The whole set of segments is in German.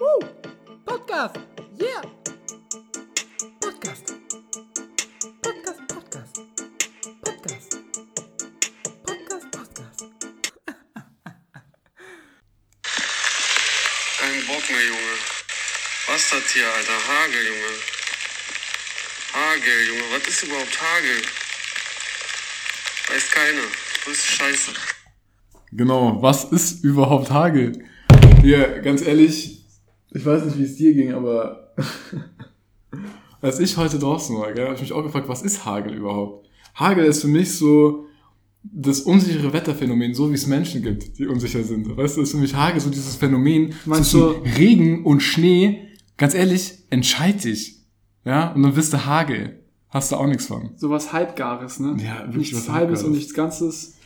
Woo! Podcast! Yeah! Podcast! Podcast, Podcast! Podcast! Podcast, Podcast! Kein Bock mehr, Junge. Was das hier, Alter? Hagel, Junge. Hagel, Junge. Was ist überhaupt Hagel? Weiß keiner. Das ist scheiße. Genau, was ist überhaupt Hagel? Ja, ganz ehrlich, ich weiß nicht, wie es dir ging, aber als ich heute draußen war, habe ich mich auch gefragt, was ist Hagel überhaupt? Hagel ist für mich so das unsichere Wetterphänomen, so wie es Menschen gibt, die unsicher sind. Weißt du, ist für mich Hagel so dieses Phänomen Meinst zwischen Regen und Schnee. Ganz ehrlich, entscheid dich. Ja, und dann bist du Hagel. Hast du auch nichts von. Sowas Halbgares, ne? Ja, wirklich Nichts was Halbes und nichts Ganzes.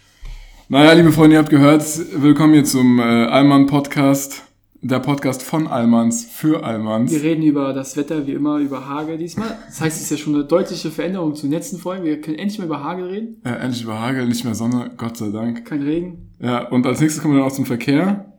Naja, liebe Freunde, ihr habt gehört, willkommen hier zum äh, Allmann Podcast. Der Podcast von Allmanns für Allmanns. Wir reden über das Wetter, wie immer, über Hagel diesmal. Das heißt, es ist ja schon eine deutliche Veränderung zu den letzten Folgen. Wir können endlich mal über Hagel reden. Äh, endlich über Hagel, nicht mehr Sonne, Gott sei Dank. Kein Regen. Ja, und als nächstes kommen wir dann auch zum Verkehr.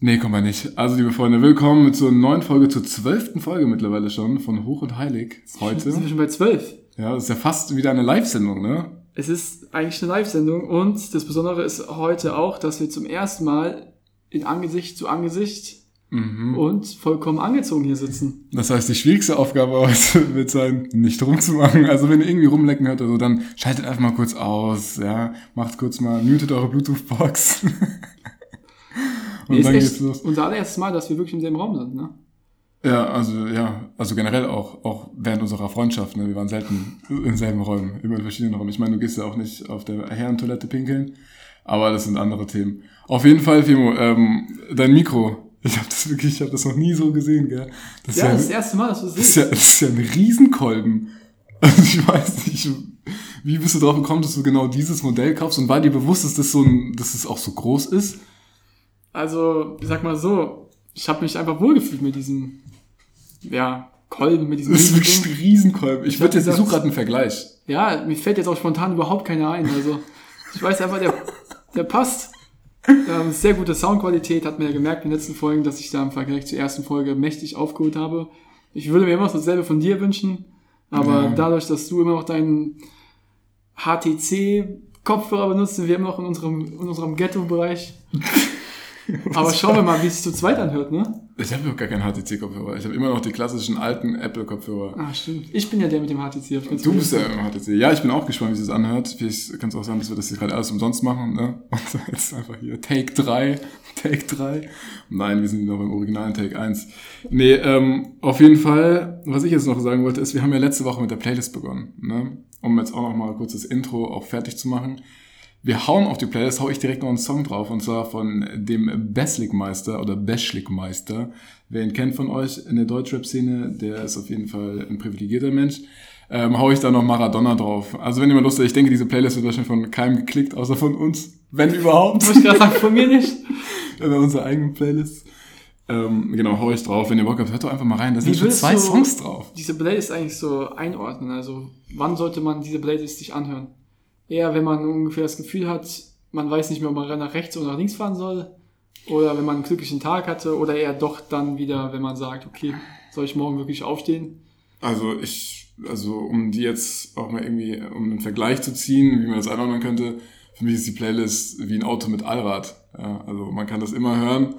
Nee, kommen wir nicht. Also, liebe Freunde, willkommen zur neuen Folge, zur zwölften Folge mittlerweile schon von Hoch und Heilig heute. Sind wir schon bei zwölf. Ja, das ist ja fast wieder eine Live-Sendung, ne? Es ist eigentlich eine Live-Sendung und das Besondere ist heute auch, dass wir zum ersten Mal in Angesicht zu Angesicht Mhm. und vollkommen angezogen hier sitzen. Das heißt, die schwierigste Aufgabe heute wird sein, nicht rumzumachen. Also wenn ihr irgendwie rumlecken hört oder so, dann schaltet einfach mal kurz aus, ja, macht kurz mal, mutet eure Bluetooth-Box. Und Nee, dann geht's los. unser allererstes Mal, dass wir wirklich im selben Raum sind, ne? Ja, also ja, also generell auch, auch während unserer Freundschaft, ne, wir waren selten in selben Räumen, immer in verschiedenen Räumen. Ich meine, du gehst ja auch nicht auf der Herrentoilette pinkeln, aber das sind andere Themen. Auf jeden Fall, Fimo, ähm, dein Mikro, ich habe das wirklich, ich habe das noch nie so gesehen, gell? Das ist Ja, ja, das ist das erste Mal, dass wir Das ist sehen. ja, das ist ja ein Riesenkolben. Also ich weiß nicht, wie bist du drauf gekommen, dass du genau dieses Modell kaufst und war dir bewusst, dass das so ein, dass es auch so groß ist? Also, ich sag mal so, ich habe mich einfach wohlgefühlt mit diesem, ja, Kolben, mit diesem Das ist wirklich ein Riesenkolben. Ich Ich würde jetzt, ich suche gerade einen Vergleich. Ja, mir fällt jetzt auch spontan überhaupt keiner ein. Also, ich weiß einfach, der, der passt. Ähm, sehr gute Soundqualität, hat man ja gemerkt in den letzten Folgen, dass ich da im Vergleich zur ersten Folge mächtig aufgeholt habe. Ich würde mir immer noch dasselbe von dir wünschen, aber Ja. dadurch, dass du immer noch deinen HTC-Kopfhörer benutzt, sind wir immer noch in unserem, in unserem Ghetto-Bereich. aber schauen wir mal, wie es zu zweit anhört, ne? Ich habe doch gar keinen HTC-Kopfhörer. Ich habe immer noch die klassischen alten Apple-Kopfhörer. Ah, stimmt. Ich bin ja der mit dem HTC. ich ganz Du bist ja vergessen. im HTC. Ja, ich bin auch gespannt, wie es anhört. Vielleicht kann es auch sein, dass wir das hier gerade alles umsonst machen. Ne? Und jetzt einfach hier Take 3, Take 3. Nein, wir sind noch im originalen Take 1. Nee, ähm, auf jeden Fall, was ich jetzt noch sagen wollte, ist, wir haben ja letzte Woche mit der Playlist begonnen. Ne? Um jetzt auch noch mal kurz das Intro auch fertig zu machen. Wir hauen auf die Playlist, hau ich direkt noch einen Song drauf, und zwar von dem Beslikmeister oder Beschlikmeister. Wer ihn kennt von euch in der Deutschrap-Szene, der ist auf jeden Fall ein privilegierter Mensch. Ähm, hau ich da noch Maradona drauf. Also wenn ihr mal Lust habt, ich denke, diese Playlist wird wahrscheinlich von keinem geklickt, außer von uns. Wenn überhaupt. Wollte ich gerade sagen, von mir nicht. Wir haben unsere eigenen Playlists. Ähm, genau, hau ich drauf. Wenn ihr Bock habt, hört doch einfach mal rein. Da sind schon zwei Songs drauf. Diese Playlist eigentlich so einordnen? Also, wann sollte man diese Playlist sich anhören? Eher, wenn man ungefähr das Gefühl hat, man weiß nicht mehr, ob man nach rechts oder nach links fahren soll. Oder wenn man einen glücklichen Tag hatte. Oder eher doch dann wieder, wenn man sagt, okay, soll ich morgen wirklich aufstehen? Also ich, also um die jetzt auch mal irgendwie, um einen Vergleich zu ziehen, wie man das einordnen könnte, für mich ist die Playlist wie ein Auto mit Allrad. Ja, also man kann das immer hören.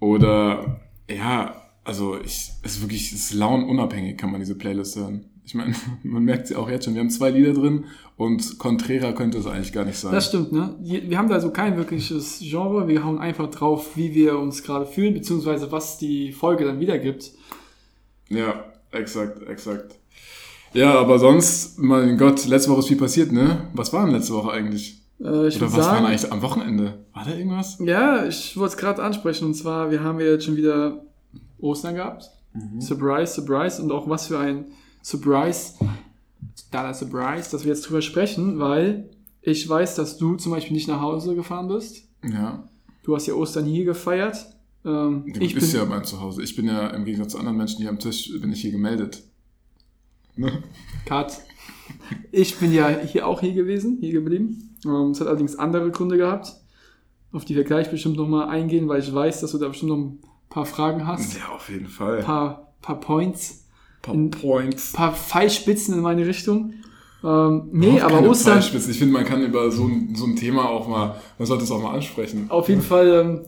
Oder ja, also ich, es ist wirklich, es ist laununabhängig, kann man diese Playlist hören. Ich meine, man merkt sie auch jetzt schon. Wir haben zwei Lieder drin und konträrer könnte es eigentlich gar nicht sein. Das stimmt, ne? Wir haben da so kein wirkliches Genre. Wir hauen einfach drauf, wie wir uns gerade fühlen, beziehungsweise was die Folge dann wiedergibt. Ja, exakt, exakt. Ja, aber sonst, mein Gott, letzte Woche ist viel passiert, ne? Was war denn letzte Woche eigentlich? Äh, ich Oder was war sagen, denn eigentlich am Wochenende? War da irgendwas? Ja, ich wollte es gerade ansprechen. Und zwar, wir haben ja jetzt schon wieder Ostern gehabt. Surprise, Surprise. Und auch was für ein Surprise, da Surprise, dass wir jetzt drüber sprechen, weil ich weiß, dass du zum Beispiel nicht nach Hause gefahren bist. Ja. Du hast ja Ostern hier gefeiert. Ähm, Ja, ich bist bin, ja mein Zuhause. Ich bin ja im Gegensatz zu anderen Menschen hier am Tisch, bin ich hier gemeldet. Ne? Cut. Ich bin ja hier auch hier gewesen, hier geblieben. Ähm, Es hat allerdings andere Gründe gehabt, auf die wir gleich bestimmt nochmal eingehen, weil ich weiß, dass du da bestimmt noch ein paar Fragen hast, Ja, auf jeden Fall. paar, paar Points, Points. paar Pfeilspitzen in meine Richtung. Ähm, nee, aber Ostern. Ich finde, man kann über so ein, so ein Thema auch mal, man sollte es auch mal ansprechen. auf jeden Fall, ähm,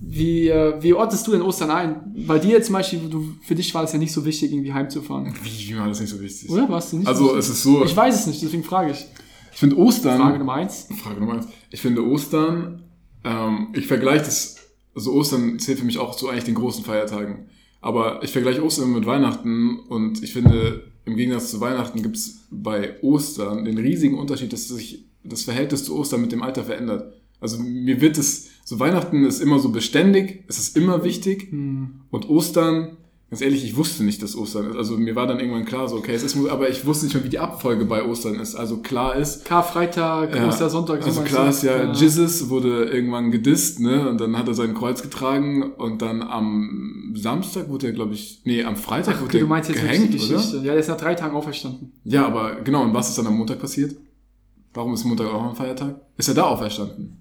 wie, äh, wie ordnest du denn Ostern ein? Bei dir zum Beispiel, du, für dich war es ja nicht so wichtig, irgendwie heimzufahren. Wie, wie war das nicht so wichtig? Oder warst du nicht? Also, so es ist so, ich weiß es nicht, deswegen frage ich. ich finde Ostern, Frage Nummer eins. Frage Nummer eins. Ich finde Ostern, ähm, ich vergleiche das, also Ostern zählt für mich auch zu eigentlich den großen Feiertagen. Aber ich vergleiche Ostern mit Weihnachten und ich finde, im Gegensatz zu Weihnachten gibt es bei Ostern den riesigen Unterschied, dass sich das Verhältnis zu Ostern mit dem Alter verändert. Also mir wird es, so Weihnachten ist immer so beständig, es ist immer wichtig Hm. und Ostern, ganz ehrlich, ich wusste nicht, dass Ostern ist. Also mir war dann irgendwann klar, so okay, es ist, aber ich wusste nicht mehr, wie die Abfolge bei Ostern ist. Also klar ist, Karfreitag, ja, Ostersonntag. so Also klar ist ja, Jesus wurde irgendwann gedisst, ne? Und dann hat er sein Kreuz getragen und dann am Samstag wurde er, glaube ich, nee, am Freitag Ach, wurde okay, er du meinst jetzt gehängt, wirklich die oder? Geschichte. Ja, der ist nach drei Tagen auferstanden. Ja, aber genau, und was ist dann am Montag passiert? Warum ist Montag auch ein Feiertag? Ist er da auferstanden?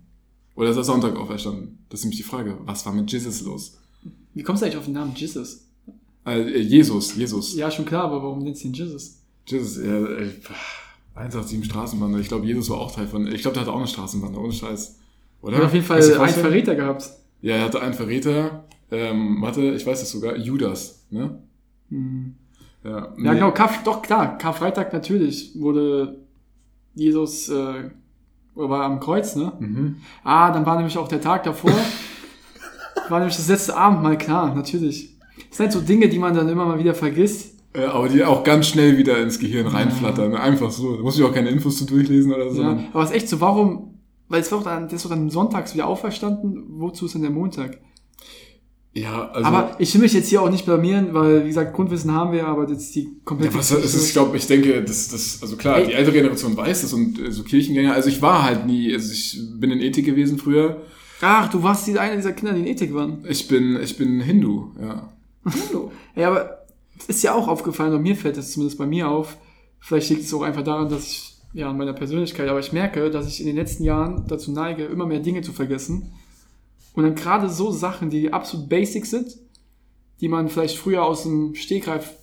Oder ist er Sonntag auferstanden? Das ist nämlich die Frage. Was war mit Jesus los? Wie kommst du eigentlich auf den Namen Jesus? Äh, Jesus, Jesus. Ja, schon klar, aber warum nennst du ihn Jesus? Jesus, ja, ey, 187 Straßenbande. Ich glaube, Jesus war auch Teil von, ich glaube, der hatte auch eine Straßenbande, ohne Scheiß. Oder? Er hat auf jeden Fall einen vorstellen? Verräter gehabt. Ja, er hatte einen Verräter. Ähm, warte, ich weiß es sogar. Judas, ne? Hm. Ja, Ja, nee. genau, Karf doch klar, Karfreitag natürlich wurde Jesus äh, war am Kreuz, ne? Mhm. Ah, dann war nämlich auch der Tag davor. war nämlich das letzte Abendmahl, klar, natürlich. Das sind halt so Dinge, die man dann immer mal wieder vergisst. Ja, aber die auch ganz schnell wieder ins Gehirn reinflattern. ne? Einfach so. Da muss ich auch keine Infos zu durchlesen oder so. Ja. Aber es ist echt so, warum, weil es war doch dann, ist doch dann sonntags wieder auferstanden, wozu ist denn der Montag? Ja, also. aber ich will mich jetzt hier auch nicht blamieren, weil, wie gesagt, Grundwissen haben wir, aber jetzt die komplette ja, was, es ist, ich glaube, ich denke, das, das, also klar, Ey. die ältere Generation weiß das und äh, so Kirchengänger, also ich war halt nie, also ich bin in Ethik gewesen früher. Ach, du warst die, einer dieser Kinder, die in Ethik waren. Ich bin, ich bin Hindu, ja. Hindu. Ja, aber es ist ja auch aufgefallen, und mir fällt das zumindest bei mir auf. Vielleicht liegt es auch einfach daran, dass ich, ja, an meiner Persönlichkeit, aber ich merke, dass ich in den letzten Jahren dazu neige, immer mehr Dinge zu vergessen. Und dann gerade so Sachen, die absolut basic sind, die man vielleicht früher aus dem Stegreif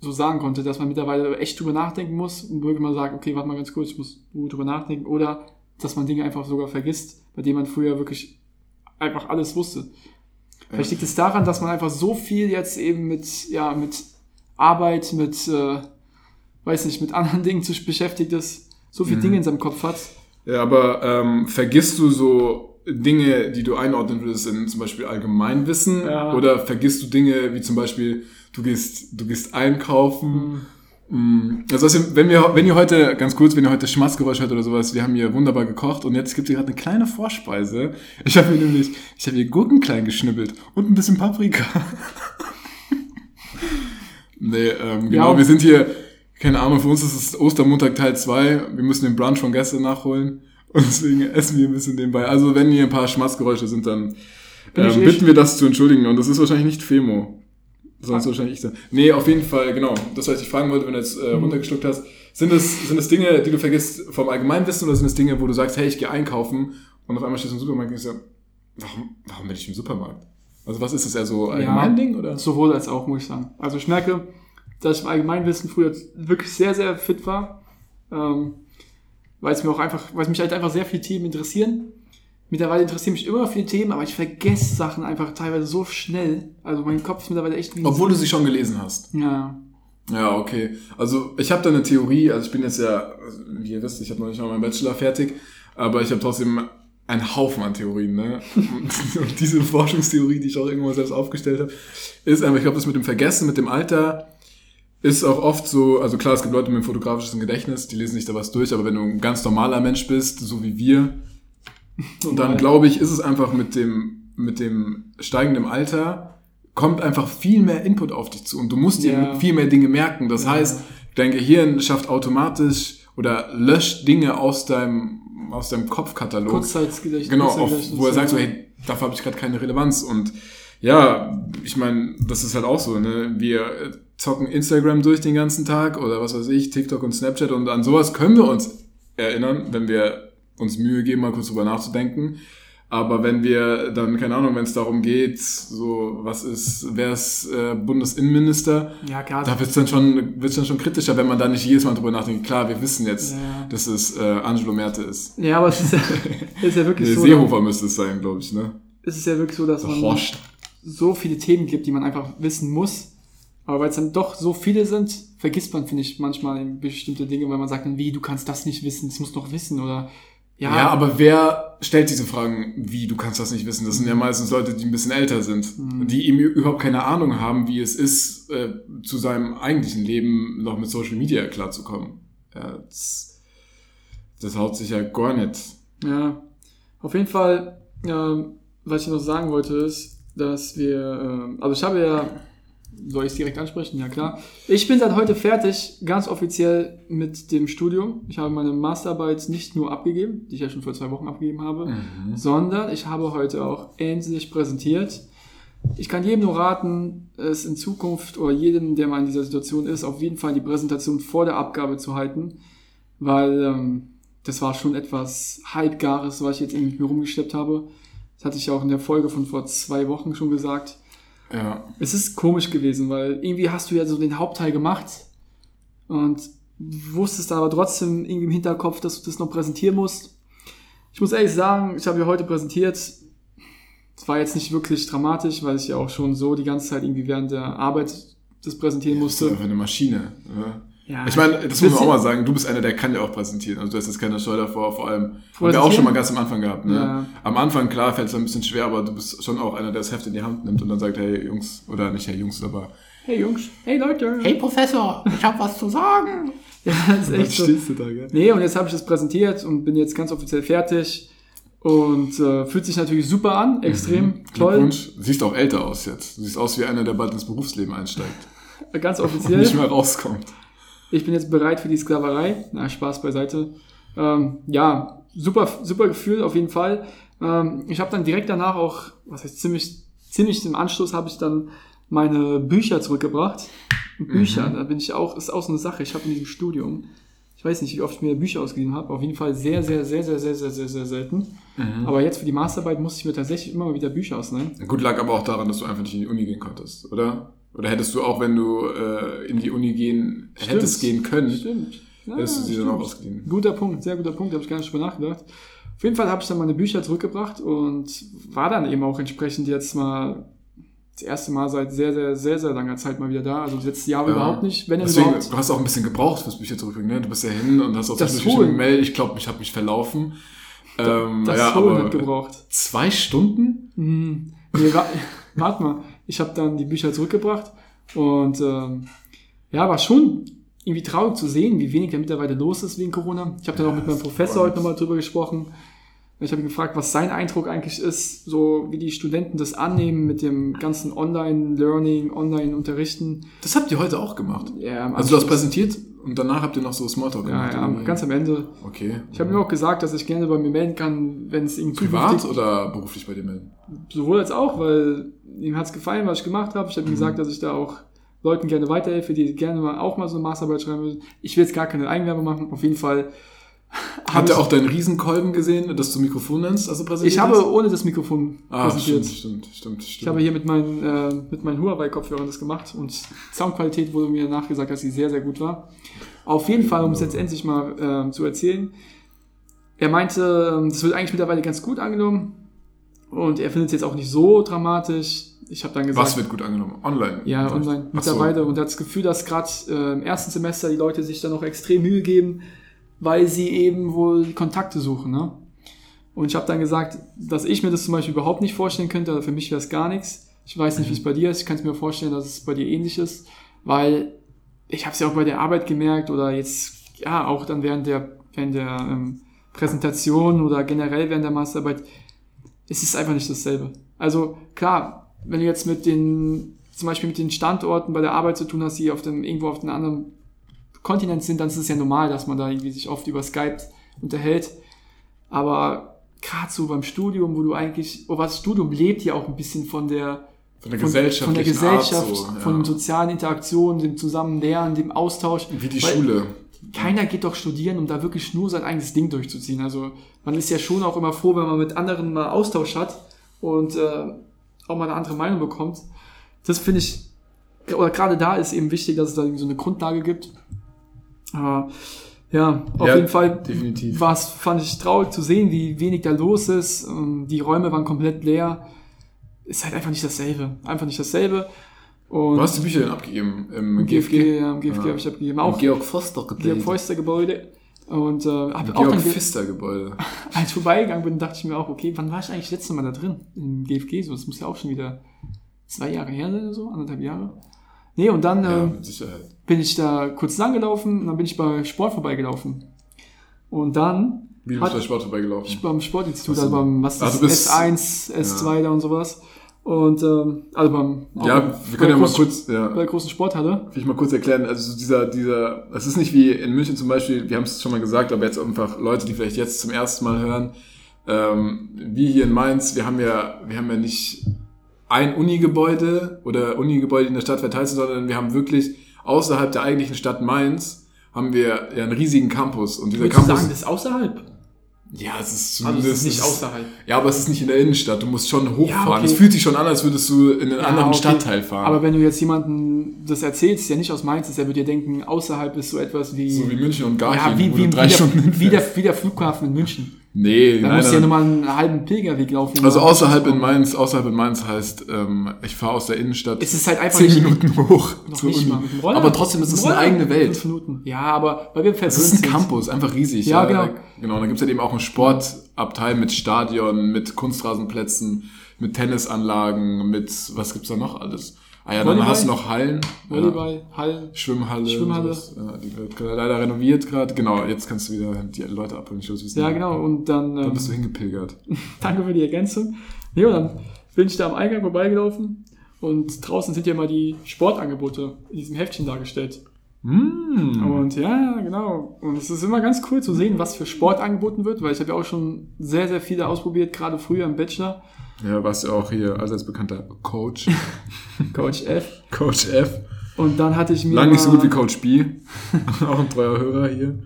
so sagen konnte, dass man mittlerweile echt drüber nachdenken muss und wirklich mal sagt, okay, warte mal ganz kurz, ich muss drüber nachdenken. Oder dass man Dinge einfach sogar vergisst, bei denen man früher wirklich einfach alles wusste. Vielleicht liegt es daran, dass man einfach so viel jetzt eben mit, ja, mit Arbeit, mit, äh, weiß nicht, mit anderen Dingen zu beschäftigt ist, so Mhm. viele Dinge in seinem Kopf hat. Ja, aber ähm, vergisst du so Dinge, die du einordnen würdest in zum Beispiel Allgemeinwissen? Ja. Oder vergisst du Dinge wie zum Beispiel, du gehst, du gehst einkaufen? Mm, Also, also wenn wir, wenn ihr heute, ganz kurz, wenn ihr heute Schmatzgeräusch hört oder sowas, wir haben hier wunderbar gekocht und jetzt gibt es hier gerade eine kleine Vorspeise. Ich habe hier nämlich, ich habe hier Gurken klein geschnibbelt und ein bisschen Paprika. nee, ähm, genau, Ja. wir sind hier, keine Ahnung, für uns ist es Ostermontag Teil 2. Wir müssen den Brunch von gestern nachholen. Und deswegen essen wir ein bisschen nebenbei. Also wenn hier ein paar Schmatzgeräusche sind, dann ähm, bitten wir das zu entschuldigen. Und das ist wahrscheinlich nicht Femo. Sonst wahrscheinlich ich dann. Nee, auf jeden Fall, genau. Das, was ich fragen wollte, wenn du jetzt äh, runtergeschluckt hast. Sind es, sind es Dinge, die du vergisst vom Allgemeinwissen oder sind es Dinge, wo du sagst, hey, ich gehe einkaufen und auf einmal stehst du im Supermarkt und denkst dir, warum, warum bin ich im Supermarkt? Also was ist das eher so allgemein Ding oder? Sowohl als auch, muss ich sagen. Also ich merke, dass ich im Allgemeinwissen früher wirklich sehr, sehr fit war. Ähm, weil es mir auch einfach, weil es mich halt einfach sehr viele Themen interessieren. Mittlerweile interessieren mich immer noch viele Themen, aber ich vergesse Sachen einfach teilweise so schnell. Also mein Kopf ist mittlerweile echt Obwohl du sie schon gelesen hast. Ja. Ja, okay. Also ich habe da eine Theorie, also ich bin jetzt ja, also, wie ihr wisst, ich habe noch nicht mal meinen Bachelor fertig, aber ich habe trotzdem einen Haufen an Theorien, ne? Und, und diese Forschungstheorie, die ich auch irgendwann selbst aufgestellt habe, ist einfach, ich glaube, das mit dem Vergessen, mit dem Alter, ist auch oft so, also klar, es gibt Leute mit einem fotografischen Gedächtnis, die lesen sich da was durch, aber wenn du ein ganz normaler Mensch bist, so wie wir, und dann glaube ich, ist es einfach mit dem, mit dem steigenden Alter, kommt einfach viel mehr Input auf dich zu und du musst dir Ja. viel mehr Dinge merken. Das heißt, dein Gehirn schafft automatisch oder löscht Dinge aus deinem, aus deinem Kopfkatalog. Kurzzeitgedächtnis. Genau, auf, wo er sagt so, ja. hey, dafür habe ich gerade keine Relevanz. Und ja, ich meine, das ist halt auch so, ne? Wir zocken Instagram durch den ganzen Tag oder was weiß ich, TikTok und Snapchat und an sowas können wir uns erinnern, wenn wir uns Mühe geben, mal kurz drüber nachzudenken. Aber wenn wir dann, keine Ahnung, wenn es darum geht, so, was ist, wer ist äh, Bundesinnenminister, Ja, klar. da wird's dann schon, wird's dann schon kritischer, wenn man da nicht jedes Mal drüber nachdenkt. Klar, wir wissen jetzt, Ja. dass es äh, Angelo Merte ist. ja, aber es ist ja, es ist ja wirklich Nee, so. Seehofer müsste es sein, glaube ich, ne? Es ist ja wirklich so, dass man Horst. so viele Themen gibt, die man einfach wissen muss. Aber weil es dann doch so viele sind, vergisst man, finde ich, manchmal bestimmte Dinge, weil man sagt dann, wie, du kannst das nicht wissen, das musst du doch wissen oder ja, Ja, aber wer stellt diese Fragen, wie, du kannst das nicht wissen? Das sind ja meistens Leute, die ein bisschen älter sind, die eben überhaupt keine Ahnung haben, wie es ist, äh, zu seinem eigentlichen Leben noch mit Social Media klarzukommen. Ja, das, das haut sich ja gar nicht. Ja, auf jeden Fall, ähm, was ich noch sagen wollte, ist, dass wir, ähm, also ich habe ja, soll ich es direkt ansprechen? Ja, klar. Ich bin seit heute fertig, ganz offiziell mit dem Studium. Ich habe meine Masterarbeit nicht nur abgegeben, die ich ja schon vor zwei Wochen abgegeben habe, sondern ich habe heute auch endlich präsentiert. Ich kann jedem nur raten, es in Zukunft oder jedem, der mal in dieser Situation ist, auf jeden Fall die Präsentation vor der Abgabe zu halten, weil ähm, das war schon etwas Halbgares, was ich jetzt irgendwie mit mir rumgeschleppt habe. Das hatte ich ja auch in der Folge von vor zwei Wochen schon gesagt. Ja. Es ist komisch gewesen, weil irgendwie hast du ja so den Hauptteil gemacht und wusstest aber trotzdem irgendwie im Hinterkopf, dass du das noch präsentieren musst. Ich muss ehrlich sagen, ich habe ja heute präsentiert. Es war jetzt nicht wirklich dramatisch, weil ich ja auch schon so die ganze Zeit irgendwie während der Arbeit das präsentieren Das ist musste. einfach eine Maschine. Oder? Ja, Ich meine, das muss man auch mal sagen, du bist einer, der kann ja auch präsentieren. Also du hast jetzt keine Scheu davor, vor allem. Haben wir auch schon mal ganz am Anfang gehabt. Ne? Ja. Am Anfang, klar, fällt es ein bisschen schwer, aber du bist schon auch einer, der das Heft in die Hand nimmt und dann sagt, hey Jungs, oder nicht hey Jungs, aber Hey Jungs, hey Leute. Hey Professor, ich habe was zu sagen. Ja, das ist echt so. du da, gell? Nee, und jetzt habe ich das präsentiert und bin jetzt ganz offiziell fertig. Und äh, fühlt sich natürlich super an, extrem toll. Glückwunsch. Siehst auch älter aus jetzt. Du siehst aus wie einer, der bald ins Berufsleben einsteigt. Ganz Und offiziell. nicht mehr rauskommt. Ich bin jetzt bereit für die Sklaverei. Na, Spaß beiseite. Ähm, ja, super, super Gefühl auf jeden Fall. Ähm, ich habe dann direkt danach auch, was heißt ziemlich, ziemlich im Anschluss habe ich dann meine Bücher zurückgebracht. Bücher, da bin ich auch, ist auch so eine Sache. Ich habe in diesem Studium, ich weiß nicht, wie oft ich mir Bücher ausgeliehen habe, auf jeden Fall sehr, sehr, sehr, sehr, sehr, sehr, sehr, sehr selten. Aber jetzt für die Masterarbeit musste ich mir tatsächlich immer mal wieder Bücher ausleihen. Gut, lag aber auch daran, dass du einfach nicht in die Uni gehen konntest, oder? Oder hättest du auch, wenn du äh, in die Uni gehen, hättest gehen können, Stimmt. Ja, hättest du sie dann auch stimmt. ausgeliehen. Guter Punkt, sehr guter Punkt, habe ich gar nicht drüber nachgedacht. Auf jeden Fall habe ich dann meine Bücher zurückgebracht und war dann eben auch entsprechend jetzt mal das erste Mal seit sehr, sehr, sehr, sehr langer Zeit mal wieder da. Also das letzte Jahr Ja. überhaupt nicht, wenn Deswegen, überhaupt. du hast auch ein bisschen gebraucht fürs Bücher zurückbringen, ne? Du bist ja hin und hast auch Das Holen. geschrieben, Mail, ich glaube, ich habe mich verlaufen. Ähm, Das ja, Holen hat gebraucht. zwei Stunden? Hm, nee, wa warte mal. Ich habe dann die Bücher zurückgebracht und ähm, ja, war schon irgendwie traurig zu sehen, wie wenig da mittlerweile los ist wegen Corona. Ich habe dann auch mit meinem Professor heute nochmal drüber gesprochen. Ich habe ihn gefragt, was sein Eindruck eigentlich ist, so wie die Studenten das annehmen mit dem ganzen Online-Learning, Online-Unterrichten. Das habt ihr heute auch gemacht. Ja, Also du hast präsentiert und danach habt ihr noch so Smalltalk ja, gemacht. ja, ganz am Ende. okay. Ich habe ihm auch gesagt, dass ich gerne bei mir melden kann, wenn es ihm Privat oder beruflich bei dir melden? sowohl als auch, weil ihm hat es gefallen, was ich gemacht habe. Ich habe ihm gesagt, dass ich da auch Leuten gerne weiterhelfe, die gerne mal auch mal so eine Masterarbeit schreiben würden. Ich will jetzt gar keine Eigenwerbung machen. Auf jeden Fall Ihr ich, auch deinen Riesenkolben gesehen, das du Mikrofon nennst, also präsentiert ich habe ohne das Mikrofon Ah, präsentiert. stimmt, stimmt, stimmt, stimmt. Ich habe hier mit meinen, äh, mit meinen Huawei-Kopfhörern das gemacht und Soundqualität wurde mir nachgesagt, dass sie sehr, sehr gut war. Auf jeden Fall, um es jetzt endlich mal ähm, zu erzählen, er meinte, ähm, das wird eigentlich mittlerweile ganz gut angenommen und er findet es jetzt auch nicht so dramatisch. Ich habe dann gesagt, Was wird gut angenommen? Online? Ja, online Ach so. mittlerweile. Und hat das Gefühl, dass gerade äh, im ersten Semester die Leute sich da noch extrem Mühe geben, weil sie eben wohl Kontakte suchen. Ne? Und ich habe dann gesagt, dass ich mir das zum Beispiel überhaupt nicht vorstellen könnte. Also für mich wäre es gar nichts. Ich weiß nicht, wie es bei dir ist. Ich kann es mir vorstellen, dass es bei dir ähnlich ist, weil ich habe es ja auch bei der Arbeit gemerkt oder jetzt ja auch dann während der während der ähm, Präsentation oder generell während der Masterarbeit. Es ist einfach nicht dasselbe. Also klar, wenn du jetzt mit den zum Beispiel mit den Standorten bei der Arbeit zu tun hast, die auf dem irgendwo auf einem anderen Kontinent sind, dann ist es ja normal, dass man da irgendwie sich oft über Skype unterhält. Aber gerade so beim Studium, wo du eigentlich, oh, was Studium lebt ja auch ein bisschen von der Von der Gesellschaft. von der Gesellschaft, so, ja. von den sozialen Interaktionen, dem Zusammenlernen, dem Austausch. Wie die Weil- Schule. keiner geht doch studieren, um da wirklich nur sein eigenes Ding durchzuziehen. Also man ist ja schon auch immer froh, wenn man mit anderen mal Austausch hat und äh, auch mal eine andere Meinung bekommt. Das finde ich, oder gerade da ist eben wichtig, dass es da irgendwie so eine Grundlage gibt. Aber ja, auf Ja, jeden Fall definitiv. war es, fand ich traurig zu sehen, wie wenig da los ist. Ähm, Die Räume waren komplett leer. Ist halt einfach nicht dasselbe. Einfach nicht dasselbe. Und Du hast die Bücher denn abgegeben im GFG? GFG, ja, im GFG Ah. habe ich abgegeben. Auch Georg Foster Georg Gebäude. Feuster Gebäude. Und äh, hab auch Georg dann, Pfister Gebäude. als ich vorbeigegangen bin, dachte ich mir auch, okay, wann war ich eigentlich das letzte Mal da drin? Im GFG, so, das muss ja auch schon wieder zwei Jahre her sein oder so, anderthalb Jahre. Nee, und dann Ja, äh, bin ich da kurz lang gelaufen und dann bin ich bei Sport vorbeigelaufen. Und dann Wie du bist bei Sport vorbeigelaufen? ich beim Sportinstitut, also beim was du bist- S1, S2 da und sowas. Und ähm, also beim Ja, wir können ja mal großen- kurz, ja. bei der großen Sporthalle. Will ich mal kurz erklären, also so dieser, dieser, es ist nicht wie in München zum Beispiel, wir haben es schon mal gesagt, aber jetzt einfach Leute, die vielleicht jetzt zum ersten Mal hören, ähm, wie hier in Mainz, wir haben ja, wir haben ja nicht ein Unigebäude oder Unigebäude in der Stadt verteilt sind, sondern wir haben wirklich außerhalb der eigentlichen Stadt Mainz haben wir ja einen riesigen Campus und dieser du Campus, sagen, das ist außerhalb? ja, es ist Also zumindest, es ist nicht außerhalb. ja, aber es ist nicht in der Innenstadt, du musst schon hochfahren, Ja, okay. es fühlt sich schon an, als würdest du in einen Ja, anderen okay. Stadtteil fahren. Aber wenn du jetzt jemanden das erzählst, der nicht aus Mainz ist, der wird dir denken, außerhalb ist so etwas wie... so wie München und Garching, ja, wie, wie, du wie, drei der, Stunden wie, der, wie der Flughafen in München. Nee, Da musst du ja nochmal einen halben Pilgerweg laufen. Also außerhalb in. Mainz, außerhalb in Mainz heißt, ähm, ich fahre aus der Innenstadt Es ist halt einfach zehn Minuten hoch Noch zur Uni. Roller. Aber trotzdem ist es eine eigene Welt. Ja, aber weil wir Es ist ein sind. Campus, einfach riesig. Ja, genau. Genau, da gibt's halt eben auch einen Sportabteil mit Stadion, mit Kunstrasenplätzen, mit Tennisanlagen, mit, was gibt's da noch alles? Ah ja, dann Volleyball. hast du noch Hallen. Ja. Volleyball, Hallen. Schwimmhalle. Schwimmhalle. sowas. Ja, die wird leider renoviert gerade. Genau, jetzt kannst du wieder die Leute abholen. Ich wissen. Ja, genau. Und dann, Da ähm, bist du hingepilgert. danke für die Ergänzung. Ja, dann bin ich da am Eingang vorbeigelaufen und draußen sind ja immer die Sportangebote in diesem Heftchen dargestellt. Mm. Und ja, genau. Und es ist immer ganz cool zu sehen, was für Sport angeboten wird, weil ich habe ja auch schon sehr, sehr viele ausprobiert, gerade früher im Bachelor. Ja, warst ja auch hier allseits bekannter Coach. Coach F. Coach F. Und dann hatte ich mir. Lang nicht so gut wie Coach B. auch ein treuer Hörer hier.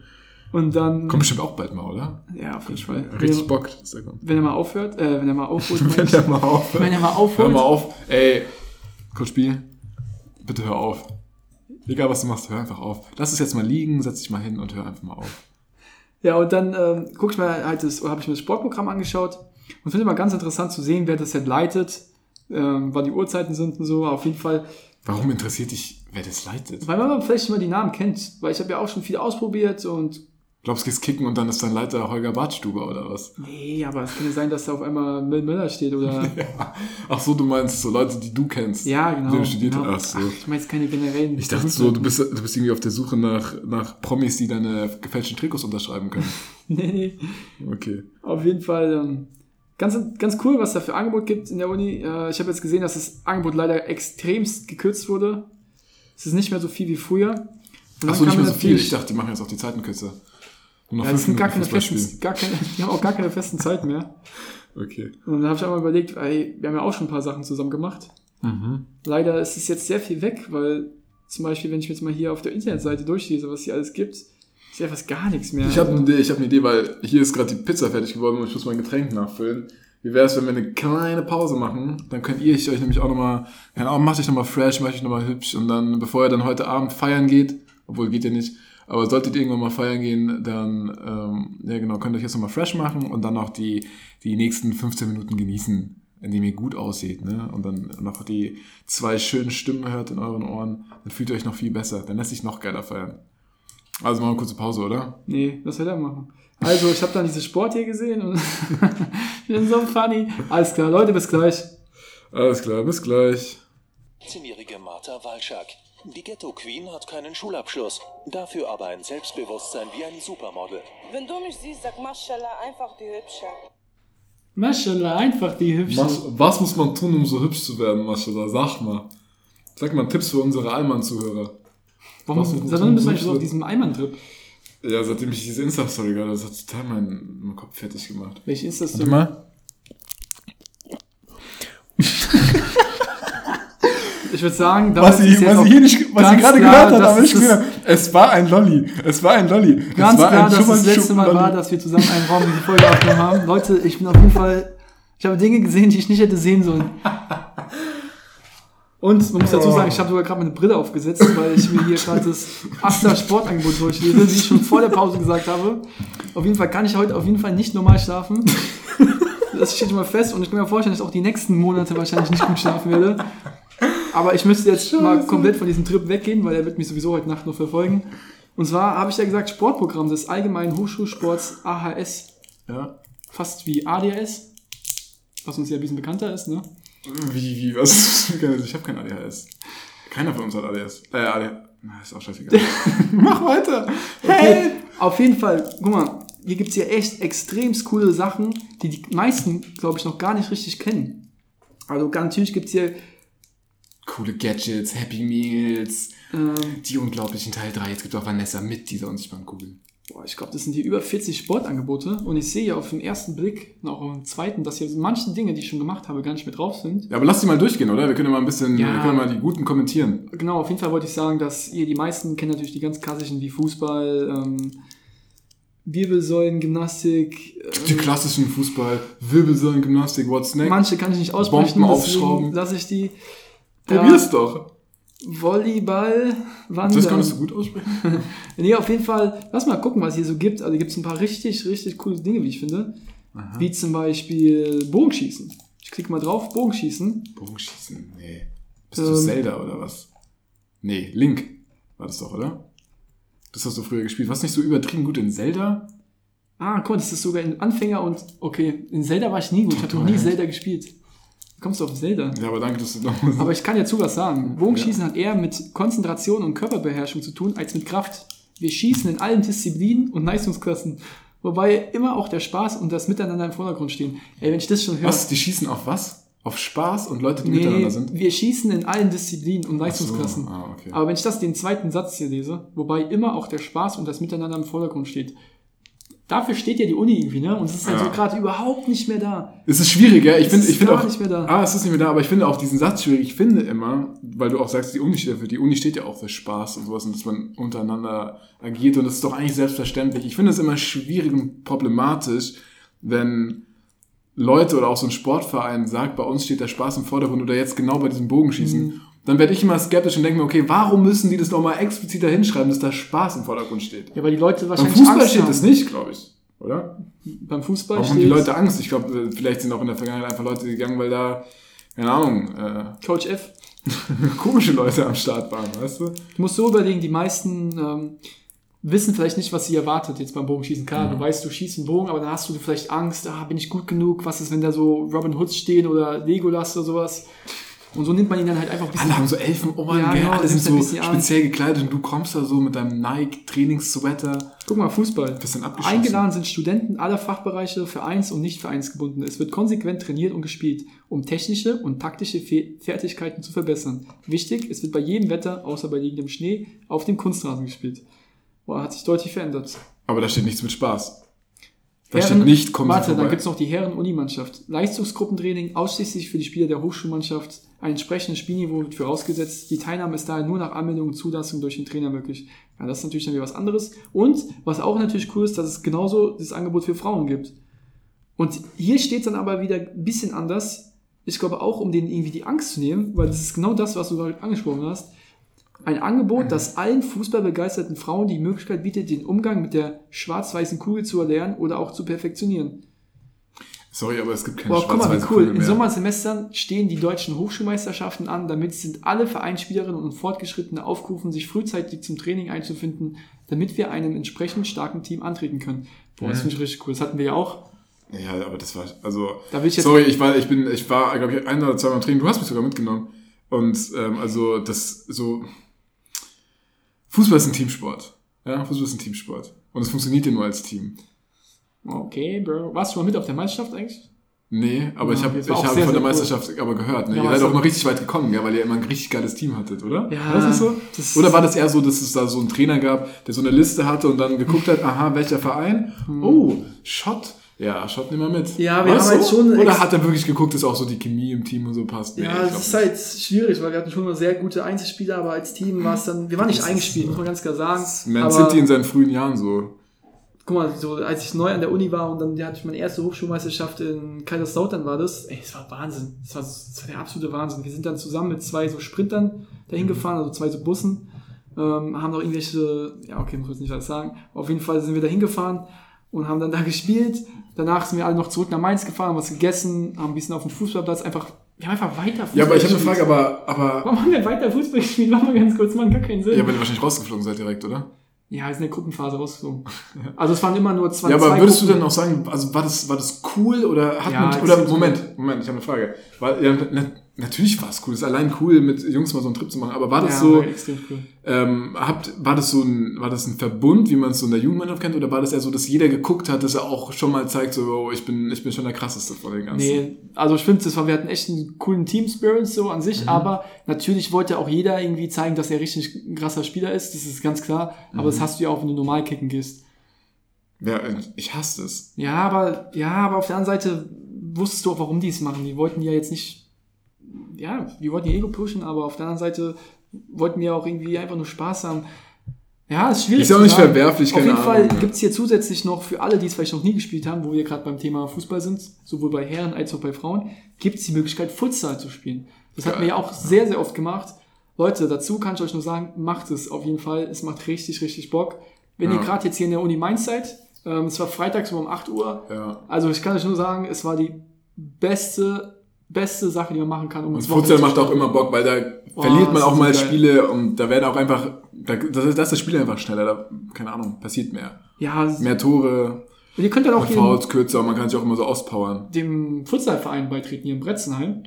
Und dann. Kommt bestimmt auch bald mal, oder? Ja, auf jeden Fall. Richtig Bock, dass der kommt. wenn er mal aufhört, äh, wenn er mal aufholt, meine Wenn der mal aufhört. wenn er mal Hör aufholt. mal auf. Ey, Coach B, bitte hör auf. Egal, was du machst, hör einfach auf. Lass es jetzt mal liegen, setz dich mal hin und hör einfach mal auf. Ja, und dann ähm, guck ich mir halt das, habe ich mir das Sportprogramm angeschaut und finde immer ganz interessant zu sehen, wer das halt leitet, ähm, wann die Uhrzeiten sind und so. Auf jeden Fall, Warum interessiert dich, wer das leitet? weil man vielleicht mal die Namen kennt, weil ich habe ja auch schon viel ausprobiert und Glaubst du, gehst kicken und dann ist dein Leiter Holger Badstuber oder was? nee, aber es kann ja sein, dass da auf einmal Mil Müller steht oder Ach so, du meinst so Leute, die du kennst. ja, genau. Du studiert genau. hast. Ach so. Ach, ich meine jetzt keine generellen. Ich dachte so, du bist, du bist irgendwie auf der Suche nach, nach Promis, die deine gefälschten Trikots unterschreiben können. nee, nee. Okay. Auf jeden Fall ähm, ganz, ganz cool, was da für Angebot gibt in der Uni. Äh, ich habe jetzt gesehen, dass das Angebot leider extremst gekürzt wurde. Es ist nicht mehr so viel wie früher. Ach so, nicht mehr so viel. Ich dachte, die machen jetzt auch die Zeiten kürzer. Ja, das sind gar keine, festen, gar keine, die haben auch gar keine festen Zeiten mehr. Okay. Und dann habe ich auch mal überlegt, ey, wir haben ja auch schon ein paar Sachen zusammen gemacht. Mhm. Leider ist es jetzt sehr viel weg, weil zum Beispiel, wenn ich jetzt mal hier auf der Internetseite durchlese, was hier alles gibt, ist ja fast gar nichts mehr. Ich habe eine Idee, ich habe eine Idee, weil hier ist gerade die Pizza fertig geworden und ich muss mein Getränk nachfüllen. Wie wäre es, wenn wir eine kleine Pause machen? Dann könnt ihr ich euch nämlich auch nochmal, keine Ahnung, macht euch nochmal fresh, macht euch nochmal hübsch und dann, bevor ihr dann heute Abend feiern geht, obwohl geht ihr nicht, aber solltet ihr irgendwann mal feiern gehen, dann, ähm, ja genau, könnt ihr euch jetzt nochmal fresh machen und dann noch die, die nächsten 15 Minuten genießen, indem ihr gut aussieht, ne? Und dann noch die zwei schönen Stimmen hört in euren Ohren, dann fühlt ihr euch noch viel besser, dann lässt sich noch geiler feiern. Also machen wir eine kurze Pause, oder? Nee, was soll er machen? Also, ich habe dann dieses Sport hier gesehen und ich bin so funny. Alles klar, Leute, bis gleich. Alles klar, bis gleich. 18-jährige Martha Walczak. Die Ghetto Queen hat keinen Schulabschluss, dafür aber ein Selbstbewusstsein wie ein Supermodel. Wenn du mich siehst, sag Maschallah, einfach die Hübsche. Maschallah, einfach die hübsche. Was, was muss man tun, um so hübsch zu werden, Maschallah? Sag mal. Sag mal Tipps für unsere Allmann-Zuhörer. Warum, was seit wann bist du eigentlich so auf diesem Eimann-Trip? Ja, seitdem ich diese Insta-Story gerade, das hat total meinen, meinen Kopf fertig gemacht. Welche ist das Warte mal. Ich Ich würde sagen, Was jetzt was sie hier nicht, was sie ganz gerade gehört aber nicht es- gehört. Es war ein Lolli. Es war ein Lolli. Ganz es war klar, ein dass das Schubert- letzte Mal war, dass wir zusammen einen Raum diese Folge aufgenommen haben. Leute, ich bin auf jeden Fall, ich habe Dinge gesehen, die ich nicht hätte sehen sollen. Und man muss dazu sagen, ich habe sogar gerade meine Brille aufgesetzt, weil ich mir hier gerade das Achter Sportangebot durchlese, wie ich schon vor der Pause gesagt habe. Auf jeden Fall kann ich heute auf jeden Fall nicht normal schlafen. Das steht schon mal fest und ich kann mir vorstellen, dass ich auch die nächsten Monate wahrscheinlich nicht gut schlafen werde. Aber ich müsste jetzt mal komplett von diesem Trip weggehen, weil er wird mich sowieso heute Nacht noch verfolgen. Und zwar habe ich ja gesagt, Sportprogramm des Allgemeinen Hochschulsports AHS, Ja. fast wie ADHS, was uns ja ein bisschen bekannter ist, ne? Wie, wie, was? Ich habe kein ADHS. Keiner von uns hat ADHS. Äh, ADHS. Na, ist auch scheißegal. Mach weiter. Okay, auf jeden Fall, guck mal, hier gibt's hier echt extremst coole Sachen, die die meisten, glaube ich, noch gar nicht richtig kennen. Also ganz natürlich gibt's hier Coole Gadgets, Happy Meals, ähm, die unglaublichen Teil 3. Jetzt gibt auch Vanessa mit dieser unsichtbaren Kugel. Boah, ich glaube, das sind hier über 40 Sportangebote und ich sehe ja auf den ersten Blick und auch auf den zweiten, dass hier manche Dinge, die ich schon gemacht habe, gar nicht mit drauf sind. Ja, aber lass die mal durchgehen, oder? Wir können ja mal ein bisschen, Ja. wir können mal die guten kommentieren. Genau, auf jeden Fall wollte ich sagen, dass ihr die meisten kennen natürlich die ganz klassischen wie Fußball, ähm, Wirbelsäulen, Gymnastik. Die Ähm, klassischen Fußball, Wirbelsäulen, Gymnastik, what's next? manche kann ich nicht aussprechen, Bomben aufschrauben. lasse ich die. Probier's doch. Volleyball, Wandern. Das kannst du gut aussprechen. Nee, auf jeden Fall, lass mal gucken, was hier so gibt. Also gibt es ein paar richtig, richtig coole Dinge, wie ich finde. Wie zum Beispiel Bogenschießen. Ich klicke mal drauf, Bogenschießen. Bogenschießen, nee. Bist du Ähm. Zelda oder was? Nee, Link war das doch, oder? Das hast du früher gespielt. Warst nicht so übertrieben gut in Zelda? Ah, guck mal, das ist sogar in Anfänger und okay, in Zelda war ich nie gut. Ich habe noch nie. Zelda gespielt. Kommst du auf Zelda? Ja, aber danke, dass du noch Aber ich kann ja zu was sagen. Bogenschießen hat eher mit Konzentration und Körperbeherrschung zu tun, als mit Kraft. Wir schießen in allen Disziplinen und Leistungsklassen. Wobei immer auch der Spaß und das Miteinander im Vordergrund stehen. Ey, wenn ich das schon höre. Was? Die schießen auf was? Auf Spaß und Leute, die Nee, miteinander sind? wir schießen in allen Disziplinen und Leistungsklassen. So, ah, okay. Aber wenn ich das den zweiten Satz hier lese, wobei immer auch der Spaß und das Miteinander im Vordergrund steht, dafür steht ja die Uni irgendwie, ne? Und es ist halt Ja. so gerade überhaupt nicht mehr da. Es ist schwierig, ja. Ich finde, ich finde auch. nicht mehr da. Ah, es ist nicht mehr da, aber ich finde auch diesen Satz schwierig. Ich finde immer, weil du auch sagst, die Uni steht dafür. Die Uni steht ja auch für Spaß und sowas und dass man untereinander agiert und das ist doch eigentlich selbstverständlich. Ich finde es immer schwierig und problematisch, wenn Leute oder auch so ein Sportverein sagt, bei uns steht der Spaß im Vordergrund oder jetzt genau bei diesem Bogenschießen. Mhm. Dann werde ich immer skeptisch und denke mir, okay, warum müssen die das nochmal explizit da hinschreiben, dass da Spaß im Vordergrund steht? Ja, weil die Leute Beim wahrscheinlich Fußball Angst steht haben. das nicht, glaube ich. Oder? Beim Fußball Warum haben die Leute Angst? Ich glaube, vielleicht sind auch in der Vergangenheit einfach Leute gegangen, weil da, keine Ahnung, äh, Coach F. komische Leute am Start waren, weißt du? Du musst so überlegen, die meisten ähm, wissen vielleicht nicht, was sie erwartet jetzt beim Bogenschießen. Klar, du weißt, du schießt einen Bogen, aber dann hast du vielleicht Angst, ah, bin ich gut genug? Was ist, wenn da so Robin Hoods stehen oder Legolas oder sowas? Und so nimmt man ihn dann halt einfach ein bisschen Alle haben so Elfenohren, Ja, gell? genau, alle sind so speziell gekleidet und du kommst da so mit deinem Nike-Trainingssweater. Guck mal, Fußball. Bisschen abgeschossen. Eingeladen sind Studenten aller Fachbereiche, vereins- und nicht vereinsgebunden. Es wird konsequent trainiert und gespielt, um technische und taktische Fe Fertigkeiten zu verbessern. Wichtig, es wird bei jedem Wetter, außer bei liegendem Schnee, auf dem Kunstrasen gespielt. Boah, hat sich deutlich verändert. Aber da steht nichts mit Spaß. Da Herren- steht nicht, kommen Warte, dann gibt's noch die Herren-Unimannschaft. Leistungsgruppentraining ausschließlich für die Spieler der Hochschulmannschaft. Ein entsprechendes Spielniveau wird vorausgesetzt. Die Teilnahme ist daher nur nach Anmeldung und Zulassung durch den Trainer möglich. Ja, das ist natürlich dann wieder was anderes. Und was auch natürlich cool ist, dass es genauso das Angebot für Frauen gibt. Und hier steht dann aber wieder ein bisschen anders. Ich glaube auch, um denen irgendwie die Angst zu nehmen, weil das ist genau das, was du gerade angesprochen hast. Ein Angebot, das allen fußballbegeisterten Frauen die Möglichkeit bietet, den Umgang mit der schwarz-weißen Kugel zu erlernen oder auch zu perfektionieren. Sorry, aber es gibt keine Boah, guck mal, wie cool. In. Sommersemestern stehen die deutschen Hochschulmeisterschaften an. Damit sind alle Vereinsspielerinnen und Fortgeschrittene aufgerufen, sich frühzeitig zum Training einzufinden, damit wir einem entsprechend starken Team antreten können. Boah, das finde ich richtig cool. Das hatten wir ja auch. Ja, aber das war, also, Da ich sorry, ich war, ich bin, ich war, glaube ich, ein oder zwei Mal im Training, du hast mich sogar mitgenommen. Und, ähm, also, das, so, Fußball ist ein Teamsport. Ja, Fußball ist ein Teamsport. Und es funktioniert ja nur als Team. Okay, Bro. Warst du mal mit auf der Meisterschaft eigentlich? Nee, aber ich Ja, habe das ich war auch habe sehr, von der sehr cool. Meisterschaft aber gehört. Ne? Ja, ihr seid auch noch richtig weit gekommen, gell? weil ihr immer ein richtig geiles Team hattet, oder? Ja, War das so? das- oder war das eher so, dass es da so einen Trainer gab, der so eine Liste hatte und dann geguckt hat, aha, welcher Verein? Hm. Oh, Schott Ja, schaut mal mit. Ja, wir Was, haben halt so? schon Oder hat er wirklich geguckt, dass auch so die Chemie im Team und so passt? Nee, Ja, ich es glaub ist halt schwierig, weil wir hatten schon mal sehr gute Einzelspieler, aber als Team war es dann, wir waren nicht eingespielt, muss man ganz klar sagen. Man City in seinen frühen Jahren so. Guck mal, so, als ich neu an der Uni war und dann hatte ich meine erste Hochschulmeisterschaft in Kaiserslautern war das, ey, es war Wahnsinn. Es war, das war der absolute Wahnsinn. Wir sind dann zusammen mit zwei so Sprintern dahin gefahren, also zwei so Bussen, ähm, haben noch irgendwelche, ja, okay, muss man jetzt nicht alles sagen. Auf jeden Fall sind wir da hingefahren und haben dann da gespielt. Danach sind wir alle noch zurück nach Mainz gefahren, haben was gegessen, haben ein bisschen auf dem Fußballplatz einfach, wir haben einfach weiter Fußball Ja, aber ich habe eine. Frage, aber, aber Warum haben wir weiter Fußball gespielt? Machen wir ganz kurz, macht gar keinen Sinn. ja, weil ihr wahrscheinlich rausgeflogen seid direkt, oder? Ja, in der Gruppenphase rausgeflogen. Also es waren immer nur zwei Ja, aber zwei würdest du Gruppen. denn auch sagen, also war das, war das cool oder hat Ja, man, oder ist- Moment, Moment, ich habe eine Frage. War, ja, natürlich war es cool, es ist allein cool, mit Jungs mal so einen Trip zu machen, aber war das ja, so, war extrem cool. ähm, habt, war das so ein, war das ein Verbund, wie man es so in der Jugendmannschaft kennt, oder war das eher so, dass jeder geguckt hat, dass er auch schon mal zeigt, so, oh, ich bin, ich bin schon der krasseste von den ganzen? Nee, also ich finde, das war, wir hatten echt einen coolen Team Spirit so an sich, aber natürlich wollte auch jeder irgendwie zeigen, dass er richtig ein krasser Spieler ist, das ist ganz klar, aber das hast du ja auch, wenn du normal kicken gehst. Ja, ich hasse es. Ja, aber, ja, aber auf der anderen Seite wusstest du auch, warum die es machen. Die wollten ja jetzt nicht, ja, die wollten ihr Ego pushen, aber auf der anderen Seite wollten wir auch irgendwie einfach nur Spaß haben. Ja, ist schwierig. Ist auch nicht sagen. verwerflich, Auf keine jeden Fall Ahnung, ja. gibt's hier zusätzlich noch für alle, die es vielleicht noch nie gespielt haben, wo wir gerade beim Thema Fußball sind, sowohl bei Herren als auch bei Frauen, gibt's die Möglichkeit, Futsal zu spielen. Das hatten wir ja auch sehr, sehr oft gemacht. Leute, dazu kann ich euch nur sagen, macht es auf jeden Fall. Es macht richtig, richtig Bock. Wenn Ja. ihr gerade jetzt hier in der Uni Mainz seid, ähm, es war freitags um 8 Uhr. Ja. Also ich kann euch nur sagen, es war die beste, beste Sache, die man machen kann, um Und Futsal macht auch immer Bock, weil da Oh, verliert man auch mal so. Spiele und da werden auch einfach, da, das, ist, das ist das Spiel einfach schneller, da, keine Ahnung, passiert mehr. Ja, Mehr Tore, und ihr könnt dann auch hier Fouls kürzer man kann sich auch immer so auspowern. dem Futsalverein beitreten hier in Bretzenheim.